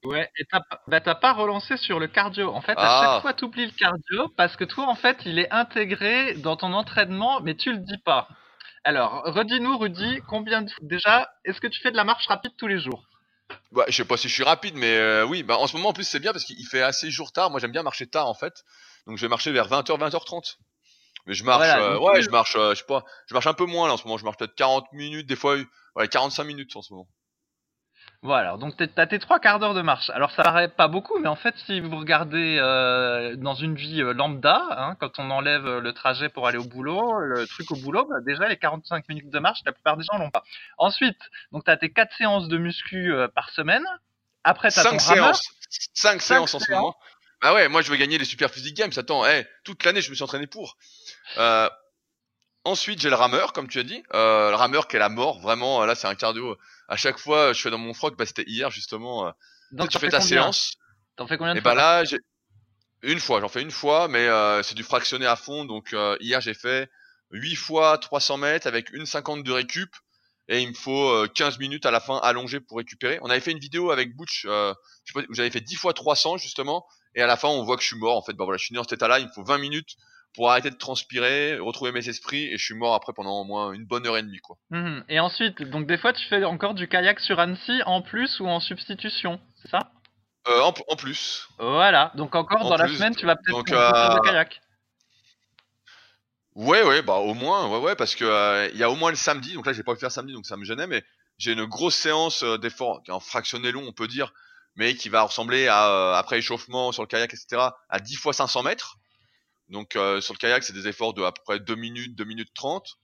Ouais, et t'as bah, pas relancé sur le cardio. En fait, à chaque ah. fois, tu oublies le cardio parce que toi, en fait, il est intégré dans ton entraînement, mais tu le dis pas. Alors, redis-nous, Rudy, combien de... déjà, est-ce que tu fais de la marche rapide tous les jours? Bah, je sais pas si je suis rapide, mais euh, oui. Bah, en ce moment, en plus, c'est bien parce qu'il fait assez jour tard. Moi, j'aime bien marcher tard, en fait. Donc, je vais marcher vers 20h, 20h30. Mais je marche, euh, ouais, je marche, euh, je sais pas, je marche un peu moins là en ce moment. Je marche peut-être 40 minutes, des fois, ouais, 45 minutes en ce moment. Voilà, donc t'as tes trois quarts d'heure de marche. Alors ça paraît pas beaucoup, mais en fait, si vous regardez euh, dans une vie lambda, hein, quand on enlève le trajet pour aller au boulot, le truc au boulot, bah, déjà les 45 minutes de marche, la plupart des gens l'ont pas. Ensuite, donc t'as tes quatre séances de muscu par semaine. Après, t'as ton séances. Cinq, séances en ce moment. Bah ouais, moi je veux gagner les Super Physique Games. Attends, hey, toute l'année je me suis entraîné pour. Euh, ensuite j'ai le rameur, comme tu as dit. Euh, le rameur qui est la mort, vraiment. Là c'est un cardio. À chaque fois je fais dans mon froc, bah c'était hier justement. Euh, Donc tu fais ta séance. T'en fais combien de Et bah là Une fois, j'en fais une fois, mais euh, c'est du fractionné à fond. Donc euh, hier j'ai fait 8 fois 300 mètres avec une 50 de récup et il me faut 15 minutes à la fin allongé pour récupérer. On avait fait une vidéo avec Butch, euh, où j'avais fait 10 fois 300 justement et à la fin on voit que je suis mort en fait. Bah voilà, je suis né dans cet état-là, il me faut 20 minutes pour arrêter de transpirer, retrouver mes esprits, et je suis mort après pendant au moins une bonne heure et demie, quoi. Mhm. Et ensuite, donc des fois, tu fais encore du kayak sur Annecy en plus ou en substitution, c'est ça? Euh, en, en, plus. Voilà, donc encore dans la semaine, tu vas peut-être faire euh... du kayak. Ouais, ouais, bah au moins, ouais, ouais, parce que euh, il y a au moins le samedi, donc là j'ai pas pu faire samedi, donc ça me gênait, mais j'ai une grosse séance euh, d'effort, qui est en fractionné long, on peut dire, mais qui va ressembler à euh, après échauffement sur le kayak, etc., à 10 fois 500 mètres. Donc euh, sur le kayak, c'est des efforts de à peu près 2 minutes, 2 minutes 30.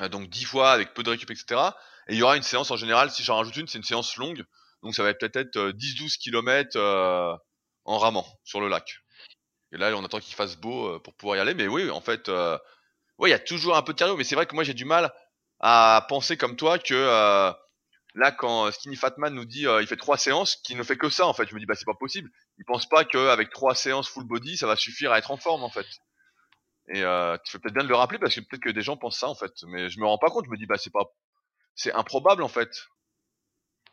Euh, donc 10 fois avec peu de récup, etc. Et il y aura une séance en général, si j'en rajoute une, c'est une séance longue. Donc ça va peut-être être 10-12 km euh, en ramant sur le lac. Et là, on attend qu'il fasse beau euh, pour pouvoir y aller. Mais oui, en fait, euh, ouais, il y a toujours un peu de cardio. Mais c'est vrai que moi, j'ai du mal à penser comme toi que euh, là, quand Skinny Fatman nous dit il fait trois séances, qu'il ne fait que ça, en fait, je me dis bah c'est pas possible. Il pense pas qu'avec trois séances full body, ça va suffire à être en forme, en fait. Et euh, tu fais peut-être bien de le rappeler parce que peut-être que des gens pensent ça, en fait. Mais je me rends pas compte. Je me dis bah c'est pas, c'est improbable, en fait.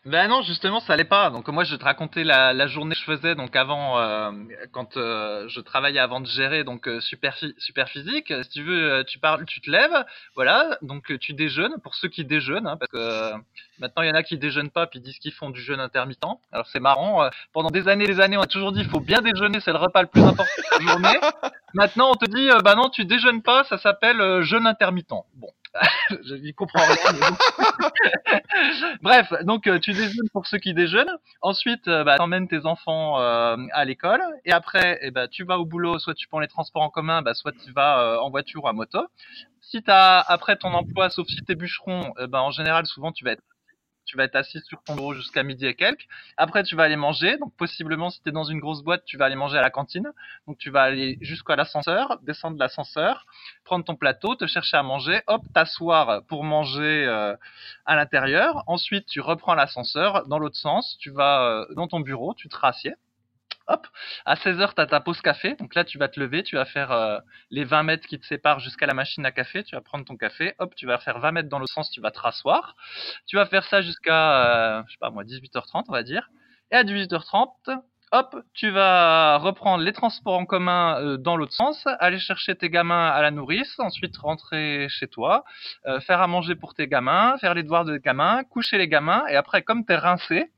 Ben non, justement, ça allait pas. Donc moi, je vais te raconter la, la journée que je faisais donc avant, euh, quand euh, je travaillais avant de gérer donc euh, super super physique. Si tu veux, tu parles, tu te lèves, voilà. Donc tu déjeunes pour ceux qui déjeunent, hein, parce que maintenant il y en a qui déjeunent pas puis disent qu'ils font du jeûne intermittent. Alors c'est marrant. pendant des années, des années, on a toujours dit il faut bien déjeuner, c'est le repas le plus important de la journée. Maintenant, on te dit bah non, tu déjeunes pas, ça s'appelle jeûne intermittent. Bon, je comprends rien. Bref, donc euh, tu déjeunes pour ceux qui déjeunent. Ensuite, euh, bah, t'emmènes tes enfants euh, à l'école. Et après, eh bah, tu vas au boulot. Soit tu prends les transports en commun, bah, soit tu vas euh, en voiture ou à moto. Si t'as après ton emploi, sauf si t'es bûcheron, eh ben, en général, souvent tu vas être tu vas être assis sur ton bureau jusqu'à midi et quelques. Après, tu vas aller manger. Donc, possiblement, si tu es dans une grosse boîte, tu vas aller manger à la cantine. Donc, tu vas aller jusqu'à l'ascenseur, descendre l'ascenseur, prendre ton plateau, te chercher à manger, hop, t'asseoir pour manger euh, à l'intérieur. Ensuite, tu reprends l'ascenseur dans l'autre sens. Tu vas euh, dans ton bureau, tu te rassieds hop, à 16h, tu as ta pause café. Donc là, tu vas te lever, tu vas faire euh, les 20 mètres qui te séparent jusqu'à la machine à café. Tu vas prendre ton café, hop, tu vas faire 20 mètres dans le sens, tu vas te rasseoir. Tu vas faire ça jusqu'à, euh, je sais pas moi, 18h30, on va dire. Et à 18h30, hop, tu vas reprendre les transports en commun euh, dans l'autre sens, aller chercher tes gamins à la nourrice, ensuite rentrer chez toi, euh, faire à manger pour tes gamins, faire les devoirs de gamins, coucher les gamins, et après, comme t'es rincé,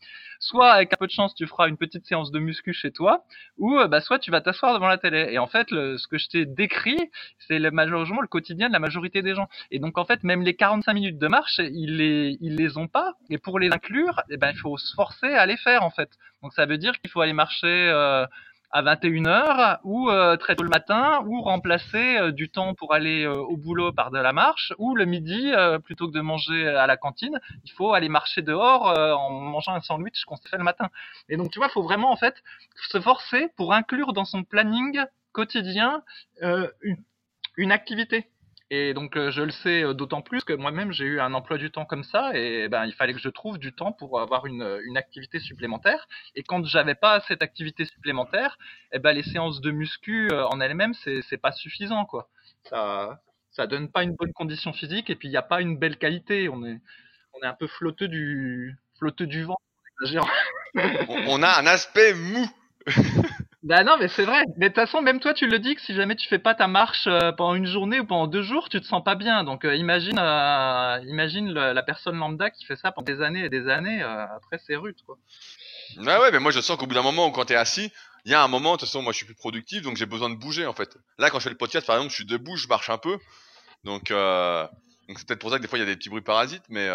soit avec un peu de chance tu feras une petite séance de muscu chez toi, ou euh, bah, soit tu vas t'asseoir devant la télé. Et en fait, le, ce que je t'ai décrit, c'est le, malheureusement le quotidien de la majorité des gens. Et donc en fait, même les 45 minutes de marche, ils les, ils les ont pas. Et pour les inclure, eh ben, il faut se forcer à les faire en fait. Donc ça veut dire qu'il faut aller marcher euh, à 21h ou euh, très tôt le matin ou remplacer euh, du temps pour aller euh, au boulot par de la marche ou le midi plutôt que de manger à la cantine il faut aller marcher dehors en mangeant un sandwich qu'on se fait le matin. Et donc tu vois faut vraiment en fait se forcer pour inclure dans son planning quotidien une, une activité et donc euh, je le sais euh, d'autant plus que moi-même j'ai eu un emploi du temps comme ça et ben il fallait que je trouve du temps pour avoir une, une activité supplémentaire. Et quand j'avais pas cette activité supplémentaire, eh ben les séances de muscu euh, en elles-mêmes c'est c'est pas suffisant quoi. Ça ça donne pas une bonne condition physique et puis il n'y a pas une belle qualité. On est on est un peu flotteux du flotteux du vent. on a un aspect mou. Bah non, mais c'est vrai. Mais de toute façon, même toi, tu le dis que si jamais tu fais pas ta marche euh, pendant une journée ou pendant deux jours, tu te sens pas bien. Donc euh, imagine, euh, imagine la personne lambda qui fait ça pendant des années et des années. Après, c'est rude, quoi. Ouais, ouais, mais moi je sens qu'au bout d'un moment, quand t'es assis, il y a un moment, de toute façon, moi je suis plus productif, donc j'ai besoin de bouger en fait. Là, quand je fais le podcast, par exemple, je suis debout, je marche un peu. Donc, c'est peut-être pour ça que des fois il y a des petits bruits parasites, mais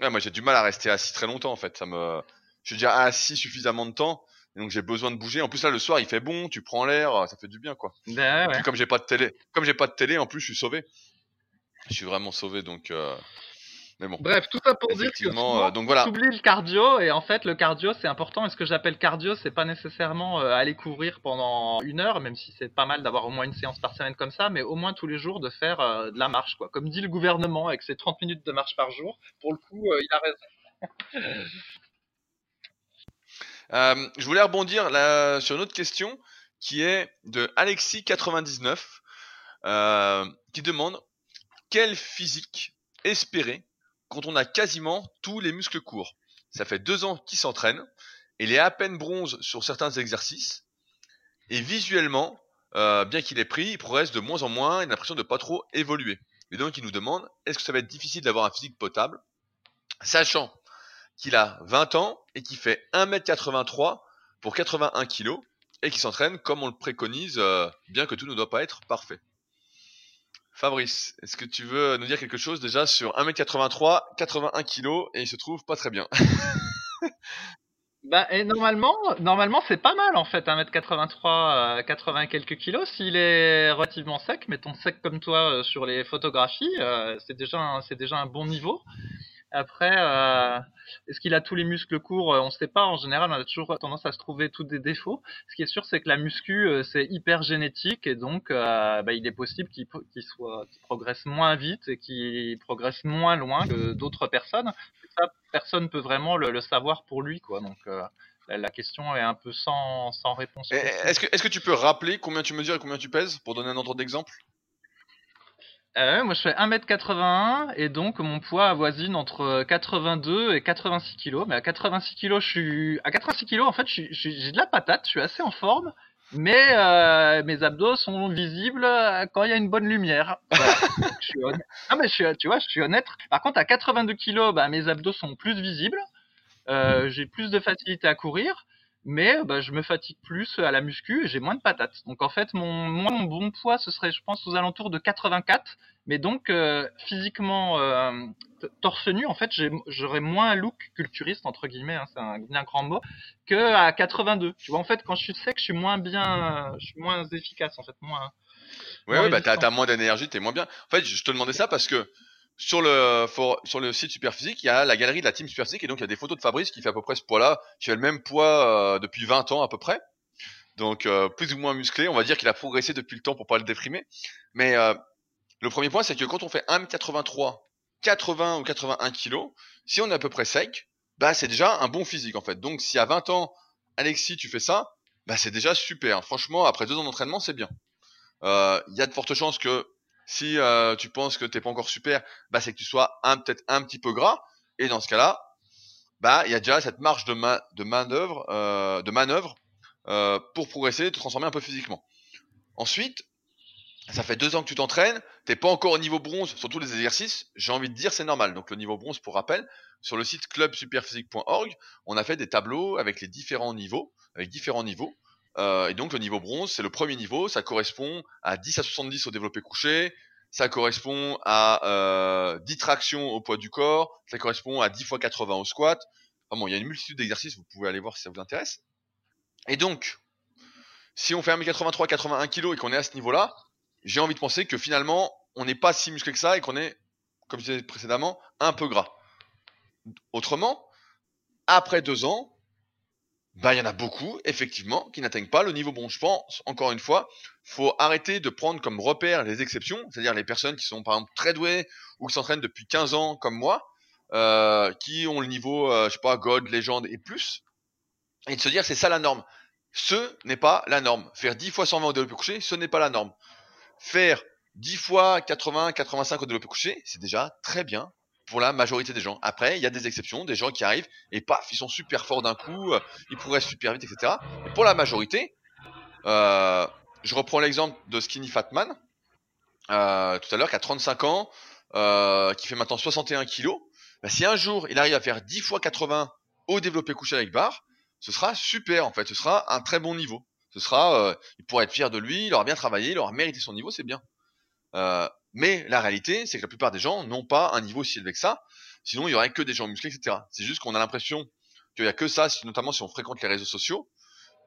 moi j'ai du mal à rester assis très longtemps en fait. Ça me, je suis déjà assis suffisamment de temps et donc j'ai besoin de bouger. En plus là le soir il fait bon, tu prends l'air, ça fait du bien quoi. Bah, ouais. Puis, comme j'ai pas de télé, comme j'ai pas de télé, en plus je suis sauvé. Je suis vraiment sauvé donc. Euh... Mais bon. Bref, tout ça pour dire que souvent, euh, donc voilà. t'oublies le cardio et en fait le cardio c'est important et ce que j'appelle cardio c'est pas nécessairement euh, aller courir pendant une heure même si c'est pas mal d'avoir au moins une séance par semaine comme ça mais au moins tous les jours de faire euh, de la marche quoi comme dit le gouvernement avec ses 30 minutes de marche par jour pour le coup euh, il a raison Euh, je voulais rebondir sur une autre question qui est de Alexis99, euh, qui demande quel physique espérer quand on a quasiment tous les muscles courts? Ça fait deux ans qu'il s'entraîne, il est à peine bronze sur certains exercices, et visuellement, euh, bien qu'il ait pris, il progresse de moins en moins, il a l'impression de pas trop évoluer. Et donc il nous demande, est-ce que ça va être difficile d'avoir un physique potable, sachant qu'il a 20 ans et qu'il fait 1m83 pour 81 kg et qui s'entraîne comme on le préconise, euh, bien que tout ne doit pas être parfait. Fabrice, est-ce que tu veux nous dire quelque chose déjà sur 1m83, 81 kg et il se trouve pas très bien? Bah, et normalement, normalement c'est pas mal en fait, 1m83, 80 quelques kilos. S'il est relativement sec, mettons sec comme toi euh, sur les photographies, euh, c'est déjà, c'est déjà un bon niveau. Après, euh, est-ce qu'il a tous les muscles courts euh, On ne sait pas. En général, on a toujours tendance à se trouver tous des défauts. Ce qui est sûr, c'est que la muscu, euh, c'est hyper génétique et donc, bah, il est possible qu'il soit, progresse moins vite et qu'il progresse moins loin que d'autres personnes. Ça, personne peut vraiment le, savoir pour lui, quoi. Donc, la question est un peu sans, réponse. Est-ce que, est que tu peux rappeler combien tu mesures et combien tu pèses pour donner un ordre d'exemple? Euh, moi je fais 1m81 et donc mon poids avoisine entre 82 et 86 kg. Mais à 86 kg, je suis à 86 kg en fait, j'ai de la patate, je suis assez en forme, mais euh, mes abdos sont visibles quand il y a une bonne lumière. je suis honnête. Mais tu vois, je suis honnête. Par contre à 82 kg, bah, mes abdos sont plus visibles. Euh, j'ai plus de facilité à courir mais bah, je me fatigue plus à la muscu et j'ai moins de patates. Donc en fait, mon, mon bon poids, ce serait, je pense, aux alentours de 84. Mais donc, euh, physiquement, euh, torse nu, en fait, j'aurais moins un look culturiste, entre guillemets, hein, c'est un bien grand mot, que à 82. Tu vois, en fait, quand je suis sec, je suis moins bien, je suis moins efficace, en fait, moins... Ouais, ouais bah t'as as moins d'énergie, t'es moins bien. En fait, je te demandais ça parce que sur le, sur le site Superphysique, il y a la galerie de la team Superphysique et donc il y a des photos de Fabrice qui fait à peu près ce poids-là, qui a le même poids euh, depuis 20 ans à peu près. Donc euh, plus ou moins musclé, on va dire qu'il a progressé depuis le temps pour pas le déprimer. Mais euh, le premier point, c'est que quand on fait 1m83, 80 ou 81 kg, si on est à peu près sec, bah c'est déjà un bon physique en fait. Donc si à 20 ans, Alexis, tu fais ça, bah c'est déjà super. Franchement, après deux ans d'entraînement, c'est bien. Il y a de fortes chances que si euh, tu penses que t'es pas encore super, bah c'est que tu sois un peut-être un petit peu gras. Et dans ce cas-là, bah il y a déjà cette marge de, ma de manœuvre, euh, de manœuvre euh, pour progresser, te transformer un peu physiquement. Ensuite, ça fait deux ans que tu t'entraînes, t'es pas encore au niveau bronze sur tous les exercices. J'ai envie de dire c'est normal. Donc le niveau bronze, pour rappel, sur le site clubsuperphysique.org, on a fait des tableaux avec les différents niveaux, avec différents niveaux. Euh, et donc le niveau bronze, c'est le premier niveau, ça correspond à 10 à 70 au développé couché, ça correspond à euh, 10 tractions au poids du corps, ça correspond à 10 x 80 au squat. Enfin bon, il y a une multitude d'exercices, vous pouvez aller voir si ça vous intéresse. Et donc, si on fait 1m83, 81 kg et qu'on est à ce niveau-là, j'ai envie de penser que finalement, on n'est pas si musclé que ça et qu'on est, comme je disais précédemment, un peu gras. Autrement, après deux ans, bah, il y en a beaucoup, effectivement, qui n'atteignent pas le niveau bon. Je pense, encore une fois, faut arrêter de prendre comme repère les exceptions, c'est-à-dire les personnes qui sont par exemple très douées ou qui s'entraînent depuis 15 ans comme moi, euh, qui ont le niveau, euh, je sais pas, God, légende et plus, et de se dire c'est ça la norme. Ce n'est pas la norme. Faire 10 fois 120 au développé couché, ce n'est pas la norme. Faire 10 fois 80, 85 au développé couché, c'est déjà très bien pour la majorité des gens. Après, il y a des exceptions, des gens qui arrivent et paf, ils sont super forts d'un coup, euh, ils progressent super vite, etc. Et pour la majorité, euh, je reprends l'exemple de Skinny Fatman, euh, tout à l'heure, qui a 35 ans, qui fait maintenant 61 kilos. Bah, si un jour il arrive à faire 10 fois 80 au développé couché avec barre, ce sera super en fait, ce sera un très bon niveau. Ce sera, il pourra être fier de lui, il aura bien travaillé, il aura mérité son niveau, c'est bien. Euh, mais la réalité, c'est que la plupart des gens n'ont pas un niveau si élevé que ça. Sinon, il y aurait que des gens musclés, etc. C'est juste qu'on a l'impression qu'il y a que ça, notamment si on fréquente les réseaux sociaux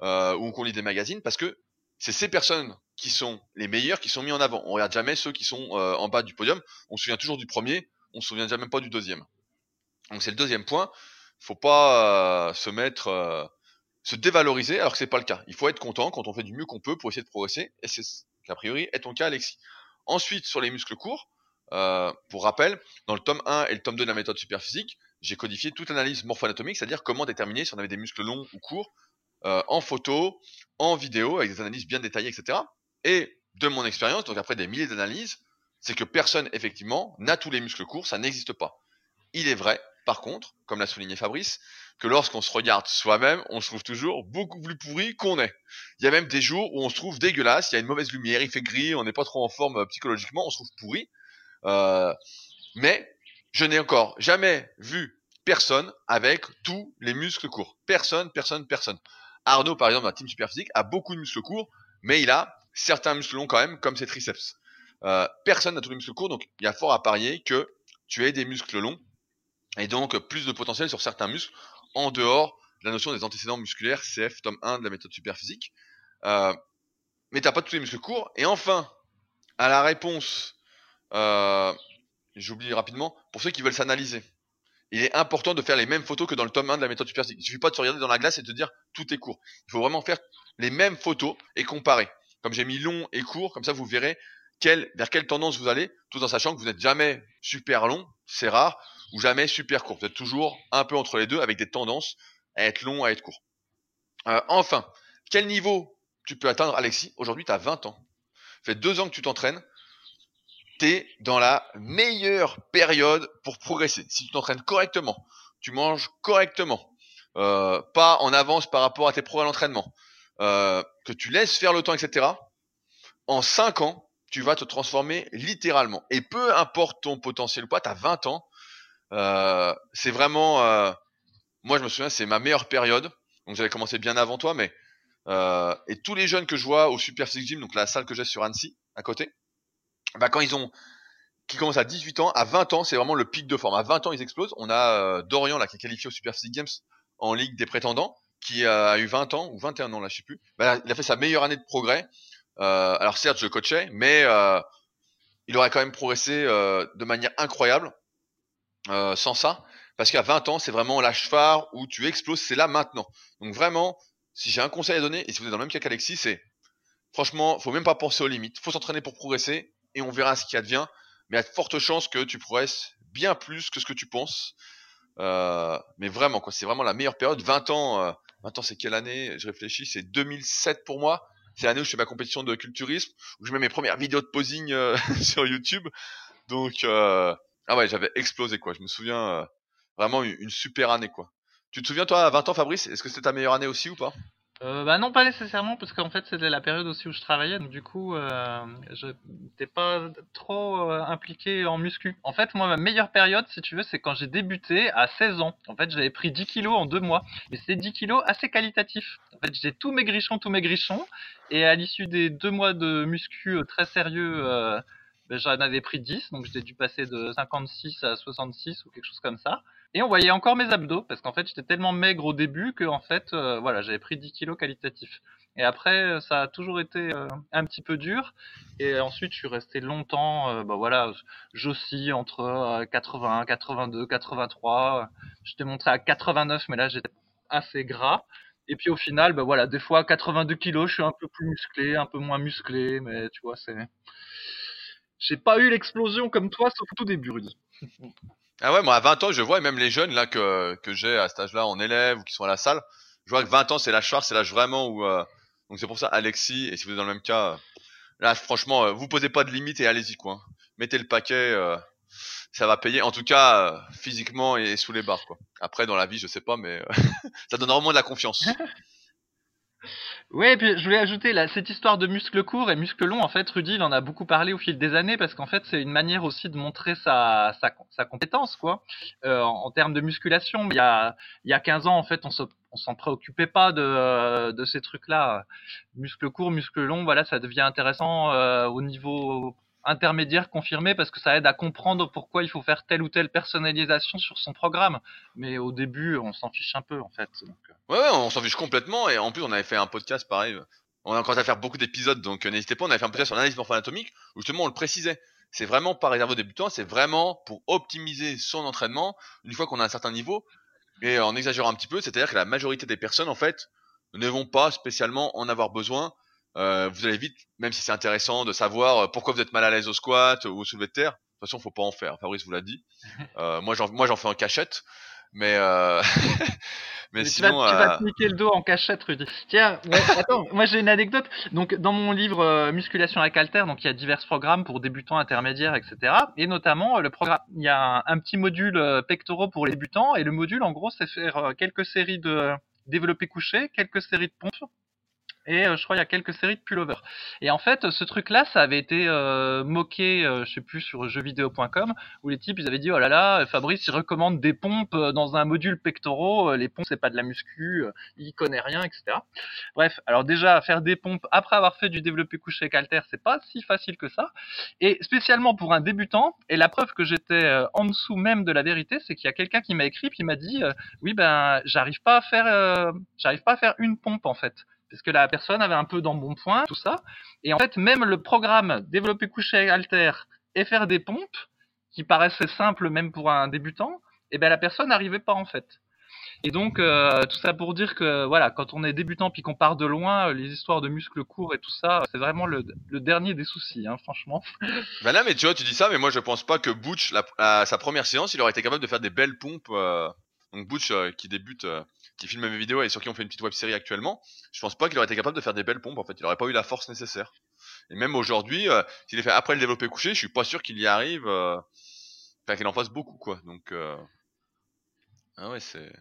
euh, ou qu'on lit des magazines, parce que c'est ces personnes qui sont les meilleures qui sont mis en avant. On regarde jamais ceux qui sont euh, en bas du podium. On se souvient toujours du premier, on se souvient même pas du deuxième. Donc c'est le deuxième point. Faut pas se mettre, se dévaloriser alors que c'est pas le cas. Il faut être content quand on fait du mieux qu'on peut pour essayer de progresser. Et c'est qu'a priori est ton cas, Alexis. Ensuite, sur les muscles courts, euh, pour rappel, dans le tome 1 et le tome 2 de la méthode superphysique, j'ai codifié toute l'analyse morpho-anatomique, c'est-à-dire comment déterminer si on avait des muscles longs ou courts euh, en photo, en vidéo, avec des analyses bien détaillées, etc. Et de mon expérience, donc après des milliers d'analyses, c'est que personne, effectivement, n'a tous les muscles courts, ça n'existe pas. Il est vrai, par contre, comme l'a souligné Fabrice, que lorsqu'on se regarde soi-même, on se trouve toujours beaucoup plus pourri qu'on est. Il y a même des jours où on se trouve dégueulasse, il y a une mauvaise lumière, il fait gris, on n'est pas trop en forme euh, psychologiquement, on se trouve pourri. Euh, mais je n'ai encore jamais vu personne avec tous les muscles courts. Personne, personne, personne. Arnaud, par exemple, dans team Superphysique, a beaucoup de muscles courts, mais il a certains muscles longs quand même, comme ses triceps. Euh, personne n'a tous les muscles courts, donc il y a fort à parier que tu aies des muscles longs et donc plus de potentiel sur certains muscles en dehors de la notion des antécédents musculaires, CF, tome 1 de la méthode superphysique. Euh, mais t'as pas tous les muscles courts. Et enfin, à la réponse, euh, j'oublie rapidement, pour ceux qui veulent s'analyser, il est important de faire les mêmes photos que dans le tome 1 de la méthode superphysique. Il suffit pas de se regarder dans la glace et de te dire tout est court. Il faut vraiment faire les mêmes photos et comparer. Comme j'ai mis long et court, comme ça vous verrez vers quelle tendance vous allez, tout en sachant que vous n'êtes jamais super long, c'est rare, ou jamais super court. Êtes toujours un peu entre les deux avec des tendances à être long, à être court. Euh, enfin, quel niveau tu peux atteindre, Alexis? Aujourd'hui, tu as 20 ans. Ça fait deux ans que tu t'entraînes. Tu es dans la meilleure période pour progresser. Si tu t'entraînes correctement, tu manges correctement, euh, pas en avance par rapport à tes progrès d'entraînement, euh, que tu laisses faire le temps, etc. En 5 ans, tu vas te transformer littéralement. Et peu importe ton potentiel ou pas, tu as 20 ans, c'est vraiment, euh, moi je me souviens, c'est ma meilleure période. Donc j'avais commencé bien avant toi, mais euh, et tous les jeunes que je vois au Super Physique Gym, donc la salle que j'ai sur Annecy à côté, bah quand ils ont, qui commencent à 18 ans, à 20 ans, c'est vraiment le pic de forme. À 20 ans, ils explosent. On a Dorian là qui est qualifié au Super Physique Games en Ligue des prétendants, qui a eu 20 ans ou 21 ans là, je sais plus. Bah, il a fait sa meilleure année de progrès. alors certes, je coachais, mais il aurait quand même progressé de manière incroyable. Euh, sans ça. Parce qu'à 20 ans, c'est vraiment l'âge phare où tu exploses, c'est là maintenant. Donc vraiment, si j'ai un conseil à donner, et si vous êtes dans le même cas qu'Alexis, c'est franchement, faut même pas penser aux limites. Faut s'entraîner pour progresser et on verra ce qui advient. Mais il y a de fortes chances que tu progresses bien plus que ce que tu penses. Euh, mais vraiment, quoi, c'est vraiment la meilleure période. 20 ans, euh, 20 ans, c'est quelle année? Je réfléchis, c'est 2007 pour moi. C'est l'année où je fais ma compétition de culturisme, où je mets mes premières vidéos de posing euh, sur YouTube. Donc, euh, ah ouais, j'avais explosé quoi. Je me souviens euh, vraiment une, super année quoi. Tu te souviens toi à 20 ans Fabrice Est-ce que c'était ta meilleure année aussi ou pas? Euh, bah non pas nécessairement parce qu'en fait c'était la période aussi où je travaillais donc du coup euh, je n'étais pas trop impliqué en muscu. En fait moi ma meilleure période si tu veux c'est quand j'ai débuté à 16 ans. En fait j'avais pris 10 kilos en deux mois et c'était 10 kilos assez qualitatifs. En fait j'ai tout maigrichon tout maigrichon et à l'issue des deux mois de muscu très sérieux j'en avais pris 10, donc j'ai dû passer de 56 à 66 ou quelque chose comme ça. Et on voyait encore mes abdos, parce qu'en fait j'étais tellement maigre au début que en fait, euh, voilà, j'avais pris 10 kilos qualitatifs. Et après, ça a toujours été euh, un petit peu dur. Et ensuite, je suis resté longtemps, euh, bah voilà, j'oscille entre 81, 82, 83. Je t'ai montré à 89, mais là j'étais assez gras. Et puis au final, bah voilà, des fois 82 kilos, je suis un peu plus musclé, un peu moins musclé, mais tu vois, c'est j'ai pas eu l'explosion comme toi, sauf au tout début, Rudy. Ah ouais, moi à 20 ans, je vois, et même les jeunes là que, que j'ai à cet âge-là en élève ou qui sont à la salle, je vois que 20 ans c'est l'âge phare, c'est l'âge vraiment où. Euh, donc c'est pour ça, Alexis, et si vous êtes dans le même cas, euh, là franchement, euh, vous posez pas de limite et allez-y quoi. Mettez le paquet, ça va payer. En tout cas, physiquement et sous les barres quoi. Après dans la vie, je sais pas, mais ça donne vraiment de la confiance. Oui, puis je voulais ajouter là, cette histoire de muscles courts et muscles longs, en fait, Rudy il en a beaucoup parlé au fil des années parce qu'en fait, c'est une manière aussi de montrer sa, sa, sa compétence, quoi, euh, en, termes de musculation. Il y a, il y a 15 ans, en fait, on se, on s'en préoccupait pas de, de ces trucs-là. Muscles courts, muscles longs, voilà, ça devient intéressant euh, au niveau intermédiaire confirmé parce que ça aide à comprendre pourquoi il faut faire telle ou telle personnalisation sur son programme. Mais au début, on s'en fiche un peu en fait. Euh. Ouais, on s'en fiche complètement. Et en plus, on avait fait un podcast pareil. On a encore à faire beaucoup d'épisodes, donc euh, n'hésitez pas. On avait fait un podcast sur l'analyse morpho-anatomique où justement on le précisait. C'est vraiment pas réservé aux débutants, c'est vraiment pour optimiser son entraînement une fois qu'on a un certain niveau. Et en exagérant un petit peu, c'est-à-dire que la majorité des personnes, en fait, ne vont pas spécialement en avoir besoin euh, vous allez vite, même si c'est intéressant de savoir euh, pourquoi vous êtes mal à l'aise au squat ou au soulevé de terre. De toute façon, faut pas en faire. Fabrice vous l'a dit. Euh, moi, j'en, moi, j'en fais en cachette. Mais, euh... mais, Mais sinon, tu, vas, tu vas euh, te niquer le dos en cachette, Rudy. Tiens, ouais, attends, moi j'ai une anecdote. Donc dans mon livre euh, Musculation avec Alter, donc il y a divers programmes pour débutants, intermédiaires, etc. Et notamment le programme, il y a un, un petit module pectoraux pour les débutants. Et le module, en gros, c'est faire quelques séries de développé couché, quelques séries de pompes. Et euh, je crois il y a quelques séries de pullover. Et en fait, ce truc-là, ça avait été euh, moqué, euh, je sais plus, sur jeuxvideo.com, où les types, ils avaient dit, oh là là, Fabrice, il recommande des pompes euh, dans un module pectoraux, euh, les pompes, c'est pas de la muscu, il connaît rien, etc. Bref, alors déjà, faire des pompes après avoir fait du développé couché avec halter, c'est pas si facile que ça. Et spécialement pour un débutant, et la preuve que j'étais en dessous même de la vérité, c'est qu'il y a quelqu'un qui m'a écrit, puis il m'a dit, oui, ben, j'arrive pas à faire, euh, j'arrive pas à faire une pompe, en fait parce que la personne avait un peu d'embonpoint, tout ça. Et en fait, même le programme développer coucher alter et faire des pompes, qui paraissait simple même pour un débutant, et ben la personne n'arrivait pas en fait. Et donc euh, tout ça pour dire que voilà, quand on est débutant puis qu'on part de loin, les histoires de muscles courts et tout ça, c'est vraiment le, dernier des soucis, hein, franchement. bah là, mais tu vois, tu dis ça, mais moi je pense pas que Butch, à sa première séance, il aurait été capable de faire des belles pompes. Euh... Donc Butch euh, qui débute, euh, qui filme mes vidéos et sur qui on fait une petite web série actuellement, je pense pas qu'il aurait été capable de faire des belles pompes en fait. Il aurait pas eu la force nécessaire. Et même aujourd'hui, euh, s'il est fait après le développé couché, je suis pas sûr qu'il y arrive. Enfin, qu'il en fasse beaucoup quoi. Donc ah ouais c'est.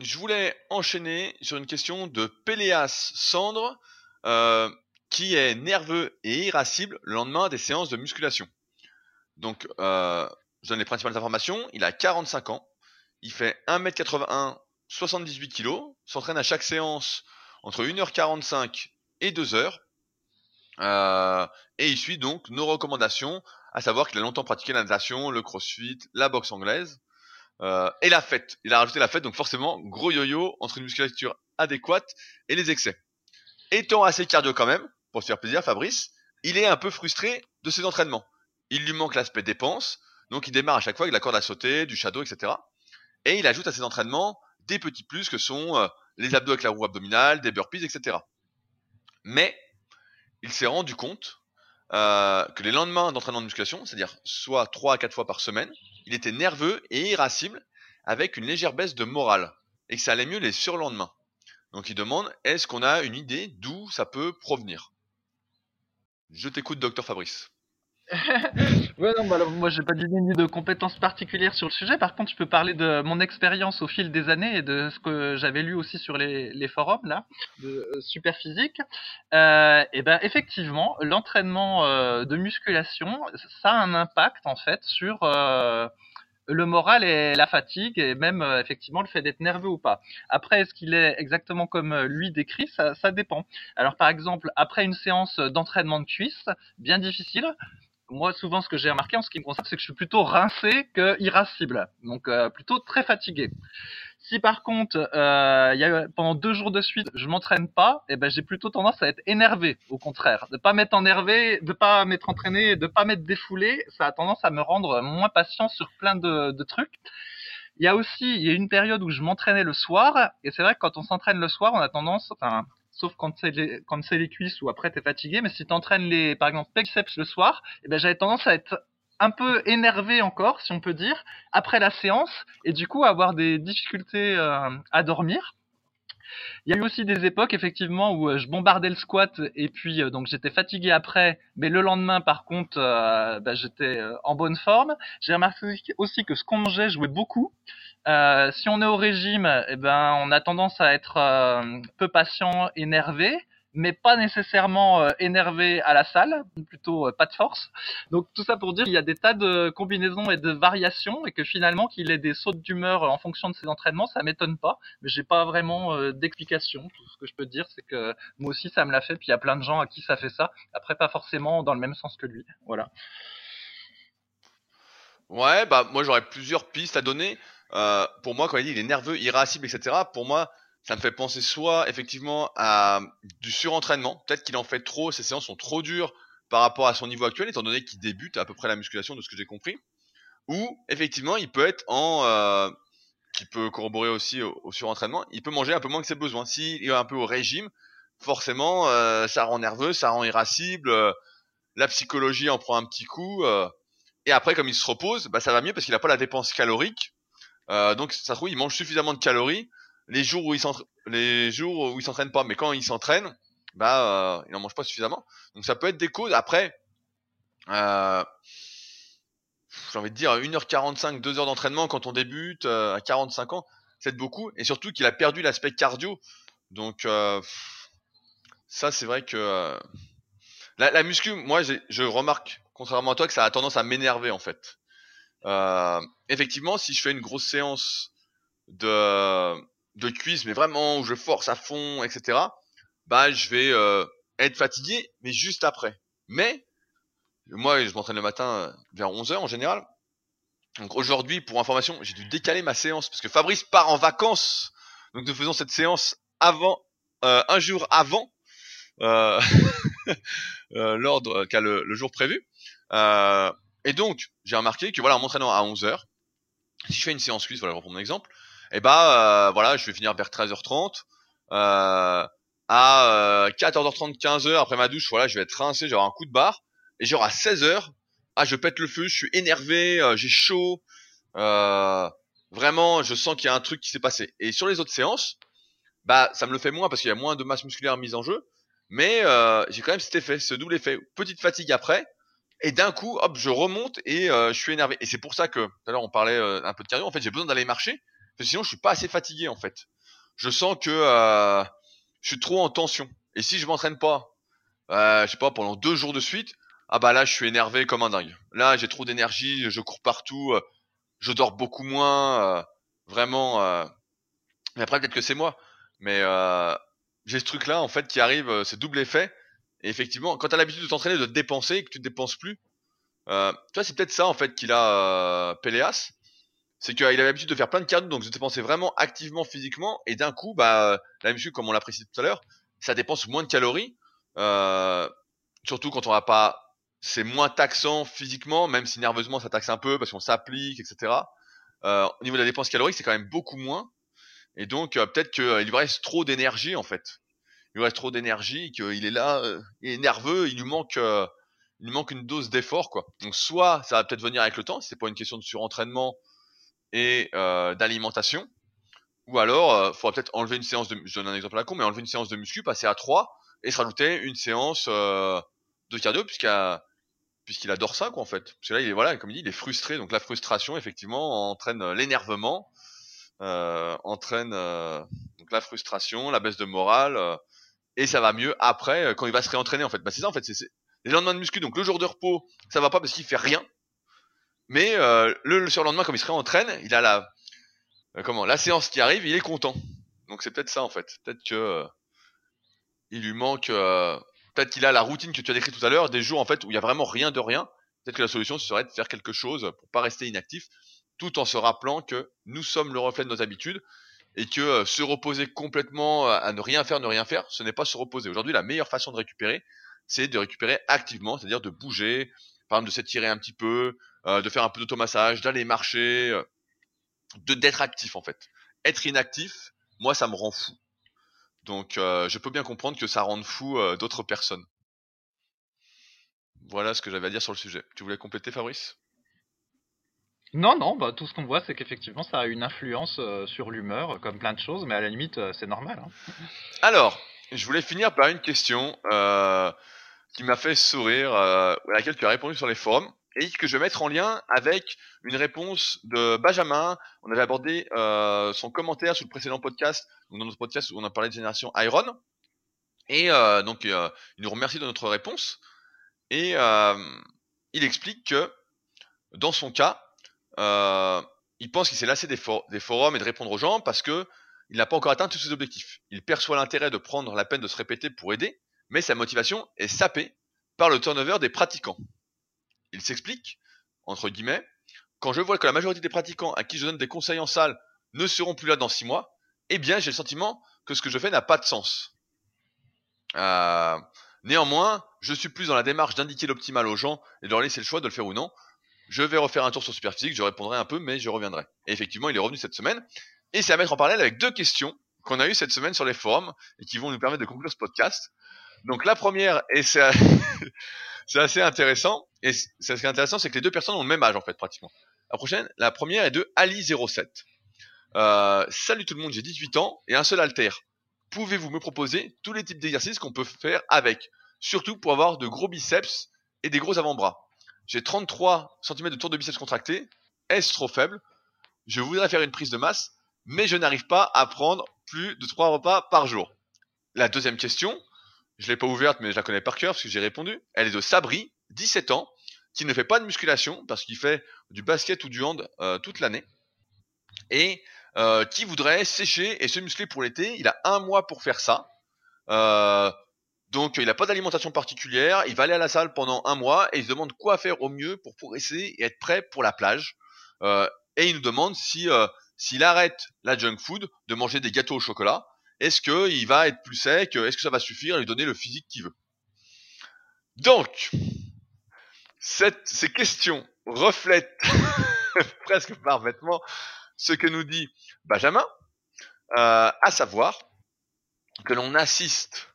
Je voulais enchaîner sur une question de Péléas Cendre, qui est nerveux et irascible le lendemain des séances de musculation. Donc, je donne les principales informations. Il a 45 ans, il fait 1m81, 78 kg, s'entraîne à chaque séance entre 1h45 et 2h. Euh, et il suit donc nos recommandations, à savoir qu'il a longtemps pratiqué la natation, le crossfit, la boxe anglaise. Euh, et la fête. Il a rajouté la fête, donc forcément, gros yo-yo entre une musculature adéquate et les excès. Étant assez cardio quand même, pour se faire plaisir, Fabrice, il est un peu frustré de ses entraînements. Il lui manque l'aspect dépense, donc il démarre à chaque fois avec la corde à sauter, du shadow, etc. Et il ajoute à ses entraînements des petits plus que sont euh, les abdos avec la roue abdominale, des burpees, etc. Mais il s'est rendu compte euh, que les lendemains d'entraînement de musculation, c'est-à-dire soit 3 à 4 fois par semaine, il était nerveux et irascible avec une légère baisse de morale et que ça allait mieux les surlendemains. Donc il demande est-ce qu'on a une idée d'où ça peut provenir? Je t'écoute, docteur Fabrice. ouais, non, bah, moi j'ai pas d'idée de compétences particulières sur le sujet. Par contre, je peux parler de mon expérience au fil des années et de ce que j'avais lu aussi sur les, forums là, de euh, Superphysique. Euh, et ben effectivement, l'entraînement euh, de musculation, ça a un impact en fait sur euh, le moral et la fatigue et même euh, effectivement le fait d'être nerveux ou pas. Après, est-ce qu'il est exactement comme lui décrit ça, ça dépend. Alors par exemple, après une séance d'entraînement de cuisse, bien difficile, moi, souvent, ce que j'ai remarqué en ce qui me concerne, c'est que je suis plutôt rincé que irascible. Donc, euh, plutôt très fatigué. Si par contre, euh, y a, pendant deux jours de suite, je m'entraîne pas, et ben j'ai plutôt tendance à être énervé, au contraire, de pas m'être énervé, de pas m'être entraîné, de pas m'être défoulé, ça a tendance à me rendre moins patient sur plein de, de trucs. Il y a aussi, il y a une période où je m'entraînais le soir, et c'est vrai que quand on s'entraîne le soir, on a tendance, enfin, sauf quand c'est les, quand les cuisses ou après t'es fatigué, mais si t'entraînes les, par exemple, biceps le soir, eh ben j'avais tendance à être un peu énervé encore, si on peut dire, après la séance, et du coup avoir des difficultés euh, à dormir. Il y a eu aussi des époques effectivement où euh, je bombardais le squat et puis euh, donc j'étais fatigué après, mais le lendemain par contre bah, j'étais en bonne forme. J'ai remarqué aussi que ce qu'on mangeait jouait beaucoup. Euh, si on est au régime, eh ben on a tendance à être euh, peu patient, énervé mais pas nécessairement euh, énervé à la salle, plutôt pas de force. Donc tout ça pour dire qu'il y a des tas de combinaisons et de variations et que finalement qu'il ait des sautes d'humeur en fonction de ses entraînements, ça m'étonne pas, mais j'ai pas vraiment d'explication. Tout ce que je peux dire, c'est que moi aussi ça me l'a fait, puis il y a plein de gens à qui ça fait ça. Après pas forcément dans le même sens que lui. Voilà. Ouais, bah moi j'aurais plusieurs pistes à donner. Euh, pour moi, quand il dit il est nerveux, irascible, etc. Pour moi, ça me fait penser soit effectivement à du surentraînement, peut-être qu'il en fait trop, ses séances sont trop dures par rapport à son niveau actuel, étant donné qu'il débute à peu près la musculation de ce que j'ai compris, ou effectivement il peut être en, euh, qui peut corroborer aussi au, surentraînement, il peut manger un peu moins que ses besoins. S'il est un peu au régime, forcément euh, ça rend nerveux, ça rend irascible, euh, la psychologie en prend un petit coup, euh, et après comme il se repose, bah ça va mieux parce qu'il n'a pas la dépense calorique Euh, donc ça trouve, il mange suffisamment de calories les jours où il les jours où il s'entraîne pas, mais quand il s'entraîne, bah, euh, il n'en mange pas suffisamment. Donc ça peut être des causes. Après, euh, j'ai envie de dire 1h45, 2 heures d'entraînement quand on débute euh, à 45 ans, c'est beaucoup. Et surtout qu'il a perdu l'aspect cardio. Donc ça, c'est vrai que la, la, muscu, moi, je remarque, contrairement à toi, que ça a tendance à m'énerver en fait. Euh, effectivement, si je fais une grosse séance de de cuisse, mais vraiment où je force à fond, etc. Bah, je vais euh, être fatigué, mais juste après. Mais moi, je m'entraîne le matin vers 11h en général. Donc aujourd'hui, pour information, j'ai dû décaler ma séance parce que Fabrice part en vacances. Donc nous faisons cette séance avant, euh, un jour avant euh, euh l'ordre, qu'à le, le, jour prévu. Euh, et donc, j'ai remarqué que voilà, en m'entraînant à 11h, si je fais une séance cuisse, voilà, je reprends mon exemple, et eh bah voilà, je vais finir vers 13h30. à 14h30, 15h après ma douche, voilà, je vais être rincé, avoir un coup de barre. Et genre à 16h, ah je pète le feu, je suis énervé, euh, j'ai chaud. Euh, vraiment, je sens qu'il y a un truc qui s'est passé. Et sur les autres séances, bah ça me le fait moins parce qu'il y a moins de masse musculaire mise en jeu. Mais euh, j'ai quand même cet effet, ce double effet. Petite fatigue après, et d'un coup, hop, je remonte et euh, je suis énervé. Et c'est pour ça que tout à l'heure on parlait euh, un peu de cardio. En fait, j'ai besoin d'aller marcher, parce que sinon je suis pas assez fatigué en fait. Je sens que euh, je suis trop en tension. Et si je m'entraîne pas, je sais pas, pendant deux jours de suite, ah bah là je suis énervé comme un dingue. Là j'ai trop d'énergie, je cours partout, euh, je dors beaucoup moins, euh, vraiment. Euh. Mais après peut-être que c'est moi, mais j'ai ce truc là en fait qui arrive, c'est double effet. Et effectivement, quand t'as l'habitude de t'entraîner, de te dépenser, que tu te dépenses plus, euh, tu vois c'est peut-être ça en fait qu'il a Péléas, c'est qu'il avait l'habitude de faire plein de cardio, donc de dépenser vraiment activement physiquement, et d'un coup bah la muscu comme on l'a précisé tout à l'heure, ça dépense moins de calories. surtout quand on va pas c'est moins taxant physiquement, même si nerveusement ça taxe un peu parce qu'on s'applique, etc. Euh, au niveau de la dépense calorique, c'est quand même beaucoup moins. Et donc euh, peut-être qu'il euh, lui reste trop d'énergie en fait. Il reste trop d'énergie, qu'il est là, il est nerveux, il lui manque, il lui manque une dose d'effort quoi. Donc soit ça va peut-être venir avec le temps, si c'est pas une question de surentraînement et d'alimentation, ou alors il faudra peut-être enlever une séance de, je donne un exemple à la mais enlever une séance de muscu, passer à 3 et se rajouter une séance de cardio puisqu'il adore ça quoi en fait. Parce que là il est voilà comme il dit il est frustré donc la frustration effectivement entraîne euh, l'énervement, euh, entraîne euh, donc la frustration, la baisse de morale euh, et ça va mieux après quand il va se réentraîner en fait. Bah c'est ça en fait. C'est les lendemains de muscu. Donc le jour de repos ça va pas parce qu'il fait rien. Mais le, le surlendemain comme il se réentraîne il a la comment la séance qui arrive il est content. Donc c'est peut-être ça en fait. Peut-être que il lui manque peut-être qu'il a la routine que tu as décrite tout à l'heure, des jours en fait où il y a vraiment rien de rien. Peut-être que la solution serait de faire quelque chose pour pas rester inactif, tout en se rappelant que nous sommes le reflet de nos habitudes et que euh, se reposer complètement euh, à ne rien faire, ne rien faire, ce n'est pas se reposer. Aujourd'hui, la meilleure façon de récupérer, c'est de récupérer activement, c'est-à-dire de bouger, par exemple de s'étirer un petit peu, euh, de faire un peu d'automassage, d'aller marcher, d'être actif en fait. Être inactif, moi ça me rend fou. Donc je peux bien comprendre que ça rende fou d'autres personnes. Voilà ce que j'avais à dire sur le sujet. Tu voulais compléter Fabrice? Non, non, bah, tout ce qu'on voit, c'est qu'effectivement, ça a une influence euh, sur l'humeur, comme plein de choses, mais à la limite, c'est normal. Hein. Alors, je voulais finir par une question qui m'a fait sourire, à laquelle tu as répondu sur les forums et que je vais mettre en lien avec une réponse de Benjamin. On avait abordé euh, son commentaire sur le précédent podcast, dans notre podcast où on a parlé de génération Iron. Et euh, donc, euh, il nous remercie de notre réponse. Et il explique que, dans son cas, il pense qu'il s'est lassé des, forums et de répondre aux gens parce que il n'a pas encore atteint tous ses objectifs. Il perçoit l'intérêt de prendre la peine de se répéter pour aider, mais sa motivation est sapée par le turnover des pratiquants. Il s'explique, entre guillemets, quand je vois que la majorité des pratiquants à qui je donne des conseils en salle ne seront plus là dans six mois, eh bien j'ai le sentiment que ce que je fais n'a pas de sens. Euh, néanmoins, je suis plus dans la démarche d'indiquer l'optimal aux gens et de leur laisser le choix de le faire ou non. Je vais refaire un tour sur Superphysique, je répondrai un peu, mais je reviendrai. Et effectivement, il est revenu cette semaine. Et c'est à mettre en parallèle avec deux questions qu'on a eues cette semaine sur les forums et qui vont nous permettre de conclure ce podcast. Donc la première, et c'est assez intéressant. Et ce qui est intéressant, c'est que les deux personnes ont le même âge, en fait, pratiquement. La prochaine, la première est de Ali07. Euh, salut tout le monde, j'ai 18 ans et un seul alter. Pouvez-vous me proposer tous les types d'exercices qu'on peut faire avec Surtout pour avoir de gros biceps et des gros avant-bras? J'ai 33 cm de tour de biceps contracté. Est-ce trop faible? Je voudrais faire une prise de masse, mais je n'arrive pas à prendre plus de 3 repas par jour. La deuxième question, je l'ai pas ouverte mais je la connais par cœur parce que j'ai répondu. Elle est de Sabri, 17 ans, qui ne fait pas de musculation parce qu'il fait du basket ou du hand euh, toute l'année et euh, qui voudrait sécher et se muscler pour l'été? Il a un mois pour faire ça. Euh, donc il n'a pas d'alimentation particulière, il va aller à la salle pendant un mois et il se demande quoi faire au mieux pour progresser et être prêt pour la plage. Euh, et il nous demande si s'il arrête la junk food, de manger des gâteaux au chocolat, est-ce qu'il va être plus sec, est-ce que ça va suffire à lui donner le physique qu'il veut. Donc, ces questions reflètent presque parfaitement ce que nous dit Benjamin, euh, à savoir que l'on assiste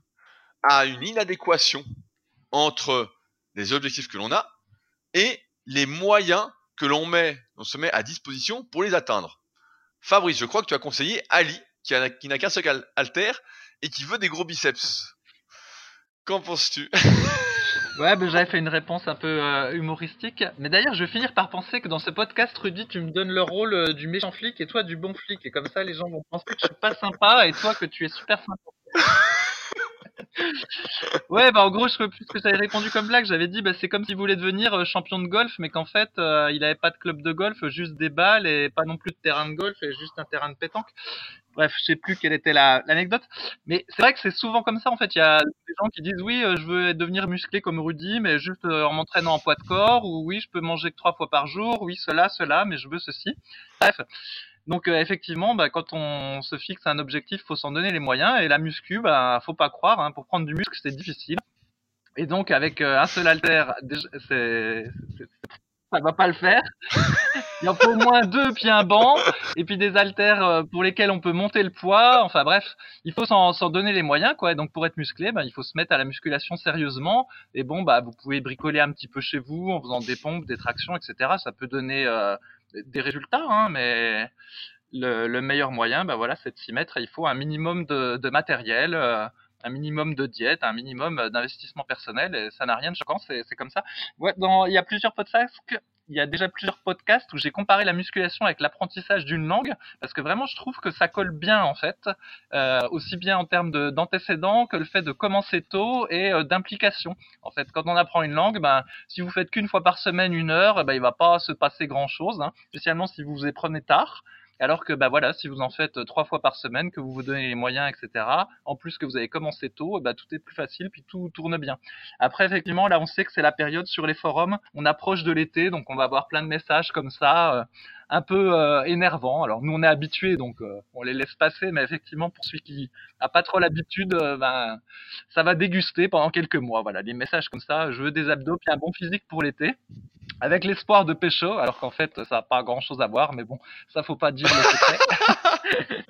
à une inadéquation entre les objectifs que l'on a et les moyens que l'on met, on se met à disposition pour les atteindre. Fabrice, je crois que tu as conseillé Ali, qui, qui n'a qu'un seul alter et qui veut des gros biceps. Qu'en penses-tu? Ouais, ben j'avais fait une réponse un peu euh, humoristique. Mais d'ailleurs, je vais finir par penser que dans ce podcast, Rudy, tu me donnes le rôle euh, du méchant flic et toi du bon flic. Et comme ça, les gens vont penser que je suis pas sympa et toi que tu es super sympa. ouais, bah en gros, je sais plus ce que j'avais répondu comme blague. J'avais dit, bah c'est comme s'il voulait devenir euh, champion de golf, mais qu'en fait, il avait pas de club de golf, juste des balles et pas non plus de terrain de golf et juste un terrain de pétanque. Bref, je sais plus quelle était l'anecdote, mais c'est vrai que c'est souvent comme ça en fait. Il y a des gens qui disent oui, euh, je veux devenir musclé comme Rudy, mais juste euh, en m'entraînant en poids de corps, ou oui, je peux manger que trois fois par jour, oui, cela, cela, mais je veux ceci. Bref. Donc euh, effectivement, bah, quand on se fixe un objectif, faut s'en donner les moyens. Et la muscu, bah, faut pas croire, hein, pour prendre du muscle, c'est difficile. Et donc avec un seul halter, c'est ça va pas le faire. Il en faut au moins deux, puis un banc, et puis des haltères euh, pour lesquels on peut monter le poids. Enfin bref, il faut s'en donner les moyens, quoi. donc pour être musclé, bah, il faut se mettre à la musculation sérieusement. Et bon, bah vous pouvez bricoler un petit peu chez vous en faisant des pompes, des tractions, etc. Ça peut donner euh, des résultats, hein, mais le, le, meilleur moyen, bah voilà, c'est de s'y mettre. Il faut un minimum de, matériel. Euh, un minimum de diète, un minimum d'investissement personnel, et ça n'a rien de choquant, c'est comme ça. Il y a plusieurs podcasts, il y a déjà plusieurs podcasts où j'ai comparé la musculation avec l'apprentissage d'une langue, parce que vraiment je trouve que ça colle bien en fait, euh, aussi bien en termes d'antécédents que le fait de commencer tôt et euh, d'implication. En fait, quand on apprend une langue, ben, si vous faites qu'une fois par semaine une heure, ben, il va pas se passer grand chose, hein, spécialement si vous vous y prenez tard. Alors que bah voilà, si vous en faites euh, trois fois par semaine, que vous vous donnez les moyens, etc. En plus que vous avez commencé tôt, bah tout est plus facile, puis tout tourne bien. Après effectivement, là on sait que c'est la période sur les forums, on approche de l'été, donc on va avoir plein de messages comme ça. Euh, un peu euh, énervants. Alors nous on est habitués donc on les laisse passer, mais effectivement pour celui qui a pas trop l'habitude, ben ça va déguster pendant quelques mois. Voilà, des messages comme ça. Je veux des abdos puis un bon physique pour l'été avec l'espoir de pécho, alors qu'en fait, ça n'a pas grand chose à voir, mais bon, ça faut pas dire le secret.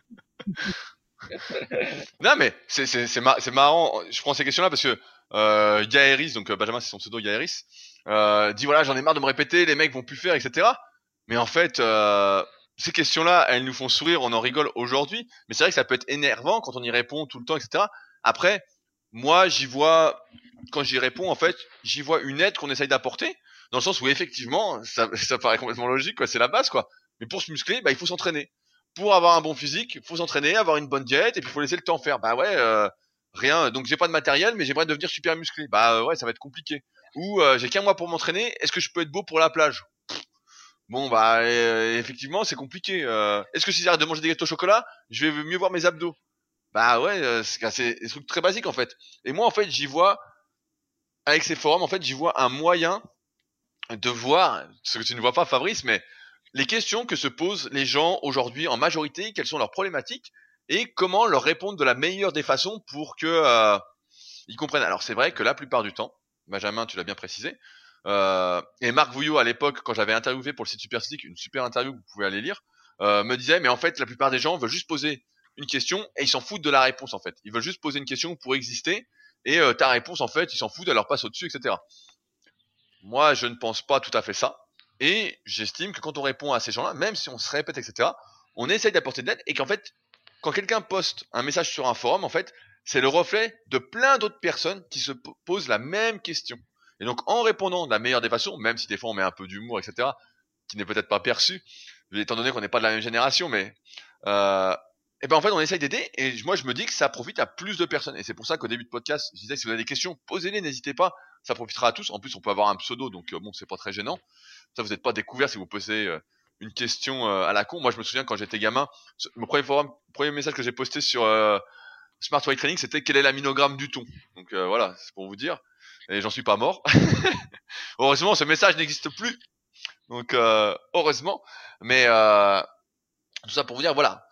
non, mais c'est, c'est, c'est, marrant, je prends ces questions-là parce que euh, Yaeris, donc euh, Benjamin, c'est son pseudo Yaeris, euh, dit voilà, j'en ai marre de me répéter, les mecs vont plus faire, etc. Mais en fait, euh, ces questions-là, elles nous font sourire, on en rigole aujourd'hui, mais c'est vrai que ça peut être énervant quand on y répond tout le temps, etc. Après, moi, j'y vois, quand j'y réponds, en fait, j'y vois une aide qu'on essaye d'apporter dans le sens où effectivement, ça, ça paraît complètement logique, quoi, c'est la base, quoi. Mais pour se muscler, bah, il faut s'entraîner. Pour avoir un bon physique, il faut s'entraîner, avoir une bonne diète, et puis il faut laisser le temps faire. Bah ouais, euh, rien. Donc j'ai pas de matériel, mais j'aimerais devenir super musclé. Bah ouais, ça va être compliqué. Ou euh, j'ai qu'un mois pour m'entraîner. Est-ce que je peux être beau pour la plage? Bon bah effectivement, c'est compliqué. Est-ce que si j'arrête de manger des gâteaux au chocolat, je vais mieux voir mes abdos? Bah ouais, c'est des trucs très basiques en fait. Et moi en fait, j'y vois avec ces forums, en fait, j'y vois un moyen de voir ce que tu ne vois pas, Fabrice, mais les questions que se posent les gens aujourd'hui en majorité, quelles sont leurs problématiques et comment leur répondre de la meilleure des façons pour que euh, ils comprennent. Alors c'est vrai que la plupart du temps, Benjamin, tu l'as bien précisé, euh, et Marc Vouillot à l'époque, quand j'avais interviewé pour le site Superstick, une super interview que vous pouvez aller lire, euh, me disait mais en fait la plupart des gens veulent juste poser une question et ils s'en foutent de la réponse en fait. Ils veulent juste poser une question pour exister et ta réponse en fait ils s'en foutent, elle leur passe au-dessus, etc. Moi, je ne pense pas tout à fait ça. Et j'estime que quand on répond à ces gens-là, même si on se répète, etc., on essaye d'apporter de l'aide et qu'en fait, quand quelqu'un poste un message sur un forum, en fait, c'est le reflet de plein d'autres personnes qui se posent la même question. Et donc, en répondant de la meilleure des façons, même si des fois on met un peu d'humour, etc., qui n'est peut-être pas perçu, étant donné qu'on n'est pas de la même génération, mais euh, et ben en fait on essaye d'aider et moi je me dis que ça profite à plus de personnes. Et c'est pour ça qu'au début de podcast je disais si vous avez des questions posez-les n'hésitez pas. Ça profitera à tous. En plus on peut avoir un pseudo donc euh, bon c'est pas très gênant. Ça vous n'êtes pas découvert si vous posez euh, une question euh, à la con. Moi je me souviens quand j'étais gamin mon premier message que j'ai posté sur Smart Weight Training c'était quel est l'aminogramme du thon? Donc voilà c'est pour vous dire et j'en suis pas mort heureusement ce message n'existe plus donc heureusement mais tout ça pour vous dire voilà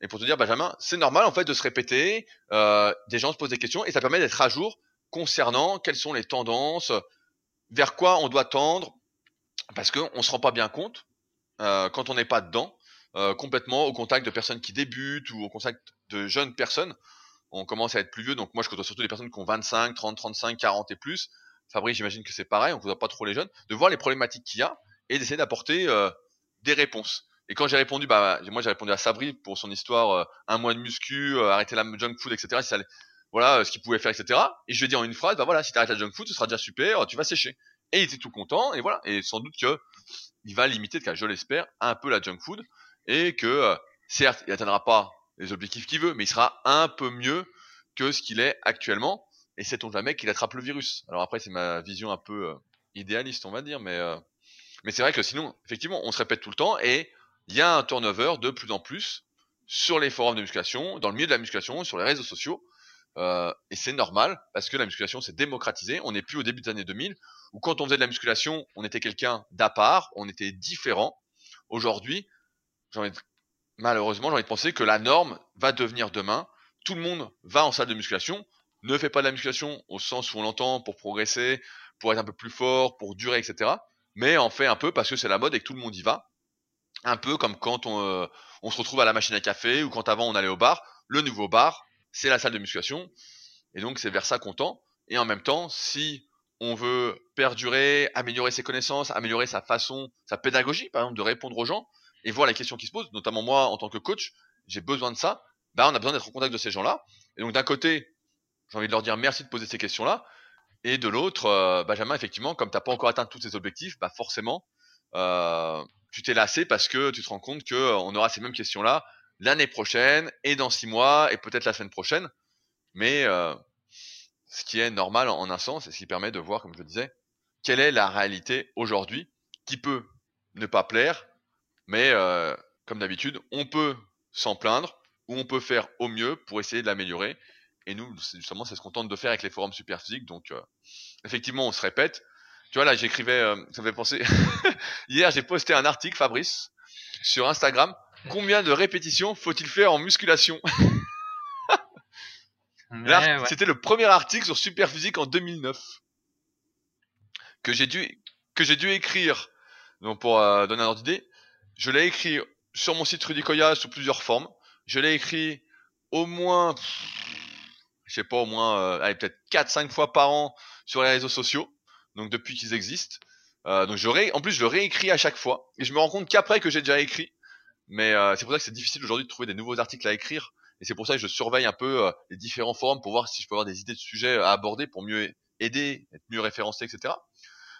et pour te dire, Benjamin, c'est normal en fait de se répéter. Euh, des gens se posent des questions et ça permet d'être à jour concernant quelles sont les tendances, vers quoi on doit tendre, parce qu'on ne se rend pas bien compte euh, quand on n'est pas dedans, euh, complètement au contact de personnes qui débutent ou au contact de jeunes personnes. On commence à être plus vieux, donc moi je côtoie surtout des personnes qui ont 25, 30, 35, 40 et plus. Fabrice, j'imagine que c'est pareil, on ne côtoie pas trop les jeunes, de voir les problématiques qu'il y a et d'essayer d'apporter des réponses. Et quand j'ai répondu, bah moi j'ai répondu à Sabri pour son histoire, euh, un mois de muscu, euh, arrêter la junk food, etc. Ça voilà euh, ce qu'il pouvait faire, etc. Et je lui ai dit en une phrase, bah voilà, si t'arrêtes la junk food, ce sera déjà super, tu vas sécher. Et il était tout content, et voilà. Et sans doute que il va limiter, je l'espère, un peu la junk food, et que certes, il atteindra pas les objectifs qu'il veut, mais il sera un peu mieux que ce qu'il est actuellement. Et c'est on jamais qu'il attrape le virus. Alors après, c'est ma vision un peu idéaliste, on va dire, mais mais c'est vrai que sinon, effectivement, on se répète tout le temps et il y a un turnover de plus en plus sur les forums de musculation, dans le milieu de la musculation, sur les réseaux sociaux. Euh, et c'est normal parce que la musculation s'est démocratisée. On n'est plus au début des années 2000 où quand on faisait de la musculation, on était quelqu'un d'à part, on était différent. Aujourd'hui, malheureusement, j'ai envie de penser que la norme va devenir demain. Tout le monde va en salle de musculation, ne fait pas de la musculation au sens où on l'entend pour progresser, pour être un peu plus fort, pour durer, etc. Mais en fait un peu parce que c'est la mode et que tout le monde y va un peu comme quand euh, on, se retrouve à la machine à café ou quand avant on allait au bar. Le nouveau bar, c'est la salle de musculation. Et donc c'est vers ça qu'on tend. Et en même temps, si on veut perdurer, améliorer ses connaissances, améliorer sa façon, sa pédagogie, par exemple, de répondre aux gens et voir les questions qui se posent, notamment moi en tant que coach, j'ai besoin de ça. Bah, on a besoin d'être en contact de ces gens-là. Et donc d'un côté, j'ai envie de leur dire merci de poser ces questions-là. Et de l'autre, euh, Benjamin, effectivement, comme tu n'as pas encore atteint tous tes objectifs, bah forcément, euh, tu t'es lassé parce que tu te rends compte que euh, on aura ces mêmes questions-là l'année prochaine et dans six mois et peut-être la semaine prochaine. Mais ce qui est normal en, un sens et ce qui permet de voir, comme je le disais, quelle est la réalité aujourd'hui qui peut ne pas plaire, mais euh, comme d'habitude, on peut s'en plaindre ou on peut faire au mieux pour essayer de l'améliorer. Et nous, justement, c'est ce qu'on tente de faire avec les forums superphysiques. Donc, effectivement, on se répète, tu vois, là, j'écrivais, euh, ça me fait penser. Hier, j'ai posté un article, Fabrice, sur Instagram. Combien de répétitions faut-il faire en musculation? C'était le premier article sur Superphysique en 2009 que j'ai dû que j'ai dû écrire. Donc pour euh, donner un ordre d'idée, je l'ai écrit sur mon site Rudy sous plusieurs formes. Je l'ai écrit au moins, je sais pas, au moins, euh, allez, peut-être 4-5 fois par an sur les réseaux sociaux donc depuis qu'ils existent. Euh, donc je en plus je le réécris à chaque fois et je me rends compte qu'après que j'ai déjà écrit. Mais euh, c'est pour ça que c'est difficile aujourd'hui de trouver des nouveaux articles à écrire et c'est pour ça que je surveille un peu euh, les différents forums pour voir si je peux avoir des idées de sujets à aborder pour mieux aider, être mieux référencé, etc.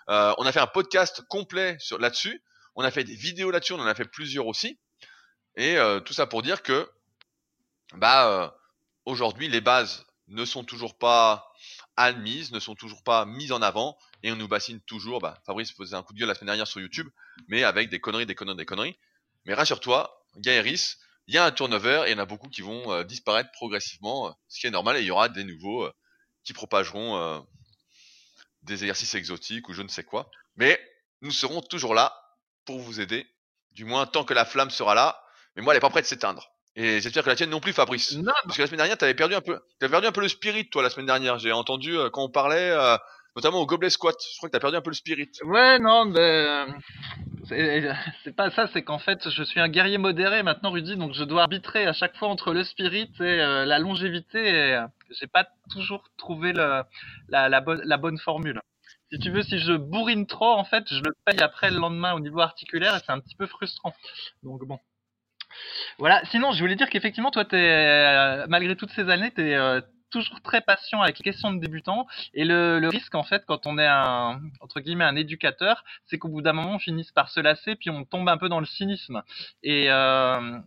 Euh, on a fait un podcast complet sur là-dessus. On a fait des vidéos là-dessus, on en a fait plusieurs aussi. Et euh, tout ça pour dire que bah aujourd'hui les bases ne sont toujours pas admises, ne sont toujours pas mises en avant, et on nous bassine toujours. Bah, Fabrice faisait un coup de gueule la semaine dernière sur YouTube, mais avec des conneries, des conneries, des conneries. Mais rassure-toi, Gaëris, il y a un turnover et il y en a beaucoup qui vont euh, disparaître progressivement, euh, ce qui est normal, et il y aura des nouveaux euh, qui propageront des exercices exotiques ou je ne sais quoi. Mais nous serons toujours là pour vous aider, du moins tant que la flamme sera là. Mais moi, elle est pas prête de s'éteindre. Et j'espère que la tienne non plus, Fabrice. Non. Parce que la semaine dernière, t'avais perdu un peu, t'avais perdu un peu le spirit, toi, la semaine dernière. J'ai entendu quand on parlait, notamment au gobelet squat. Je crois que t'as perdu un peu le spirit. Ouais, non, mais c'est pas ça. C'est qu'en fait, je suis un guerrier modéré maintenant, Rudy, donc je dois arbitrer à chaque fois entre le spirit et euh, la longévité. Et euh, j'ai pas toujours trouvé le, la, la, bonne, la bonne formule. Si tu veux, si je bourrine trop, en fait, je le paye après le lendemain au niveau articulaire et c'est un petit peu frustrant. Donc bon. Voilà. Sinon, je voulais dire qu'effectivement, toi, t'es, euh, malgré toutes ces années, t'es euh, toujours très patient avec les questions de débutants. Et le, le, risque, en fait, quand on est un, entre guillemets, un éducateur, c'est qu'au bout d'un moment, on finisse par se lasser, puis on tombe un peu dans le cynisme. Et euh,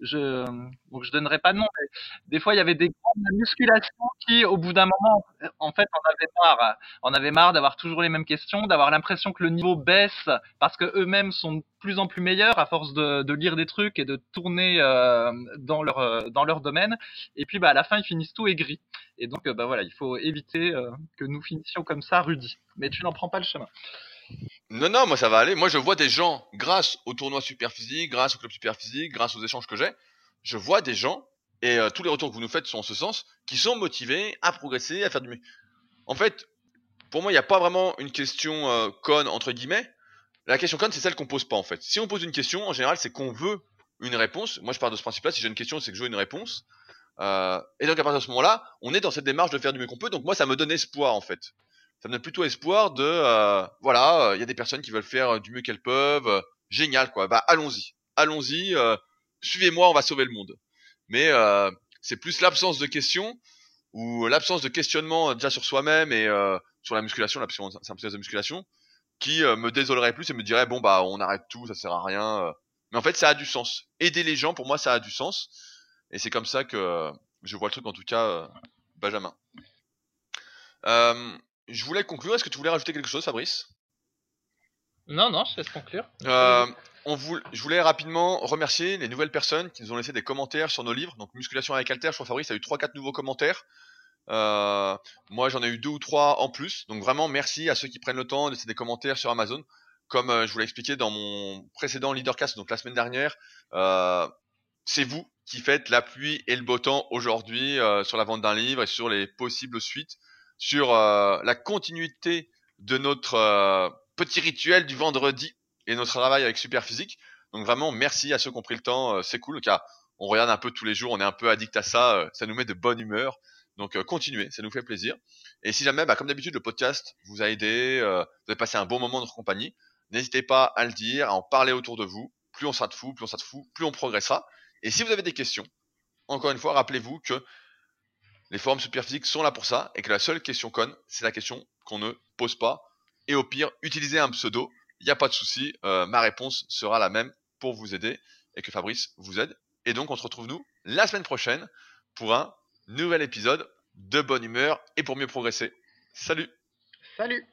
je donc je donnerai pas de nom, mais des fois il y avait des grandes musculations qui, au bout d'un moment, en fait, on avait marre, on avait marre d'avoir toujours les mêmes questions, d'avoir l'impression que le niveau baisse parce que eux-mêmes sont de plus en plus meilleurs à force de, de lire des trucs et de tourner euh, dans leur dans leur domaine. Et puis bah à la fin ils finissent tout aigris. Et donc bah voilà, il faut éviter euh, que nous finissions comme ça, Rudy. Mais tu n'en prends pas le chemin. Non, non, moi ça va aller. Moi je vois des gens, grâce au tournoi super physique, grâce au club super physique, grâce aux échanges que j'ai, je vois des gens, et euh, tous les retours que vous nous faites sont en ce sens, qui sont motivés à progresser, à faire du mieux. En fait, pour moi, il n'y a pas vraiment une question euh, conne, entre guillemets. La question conne, c'est celle qu'on pose pas en fait. Si on pose une question, en général, c'est qu'on veut une réponse. Moi je pars de ce principe-là, si j'ai une question, c'est que je veux une réponse. Euh, et donc à partir de ce moment-là, on est dans cette démarche de faire du mieux qu'on peut. Donc moi, ça me donne espoir en fait ça me donne plutôt espoir de euh, voilà, il y a des personnes qui veulent faire du mieux qu'elles peuvent, génial quoi. Bah allons-y, allons-y, suivez-moi, on va sauver le monde. Mais c'est plus l'absence de questions ou l'absence de questionnement déjà sur soi-même et sur la musculation, la de musculation, qui me désolerait plus et me dirait bon bah on arrête tout, ça sert à rien. Mais en fait ça a du sens. Aider les gens pour moi ça a du sens et c'est comme ça que je vois le truc en tout cas, Benjamin. Euh, je voulais conclure. Est-ce que tu voulais rajouter quelque chose, Fabrice? Non, non, je laisse conclure. Euh, on je voulais rapidement remercier les nouvelles personnes qui nous ont laissé des commentaires sur nos livres. Donc, Musculation avec Alter, je crois, Fabrice, a eu 3-4 nouveaux commentaires. Euh, moi, j'en ai eu deux ou trois en plus. Donc, vraiment, merci à ceux qui prennent le temps de laisser des commentaires sur Amazon. Comme euh, je vous l'ai expliqué dans mon précédent Leadercast, donc la semaine dernière, c'est vous qui faites la pluie et le beau temps aujourd'hui sur la vente d'un livre et sur les possibles suites sur euh, la continuité de notre euh, petit rituel du vendredi et notre travail avec Superphysique. Donc vraiment, merci à ceux qui ont pris le temps. Euh, c'est cool, car on regarde un peu tous les jours, on est un peu addict à ça. ça nous met de bonne humeur. Donc continuez, ça nous fait plaisir. Et si jamais, bah, comme d'habitude, le podcast vous a aidé, vous avez passé un bon moment dans notre compagnie, n'hésitez pas à le dire, à en parler autour de vous. Plus on sera de fou, plus on sera de fou, plus on progressera. Et si vous avez des questions, encore une fois, rappelez-vous que les forums superphysiques sont là pour ça et que la seule question conne, c'est la question qu'on ne pose pas. Et au pire, utilisez un pseudo, il n'y a pas de souci, euh, ma réponse sera la même pour vous aider et que Fabrice vous aide. Et donc on se retrouve nous la semaine prochaine pour un nouvel épisode de bonne humeur et pour mieux progresser. Salut Salut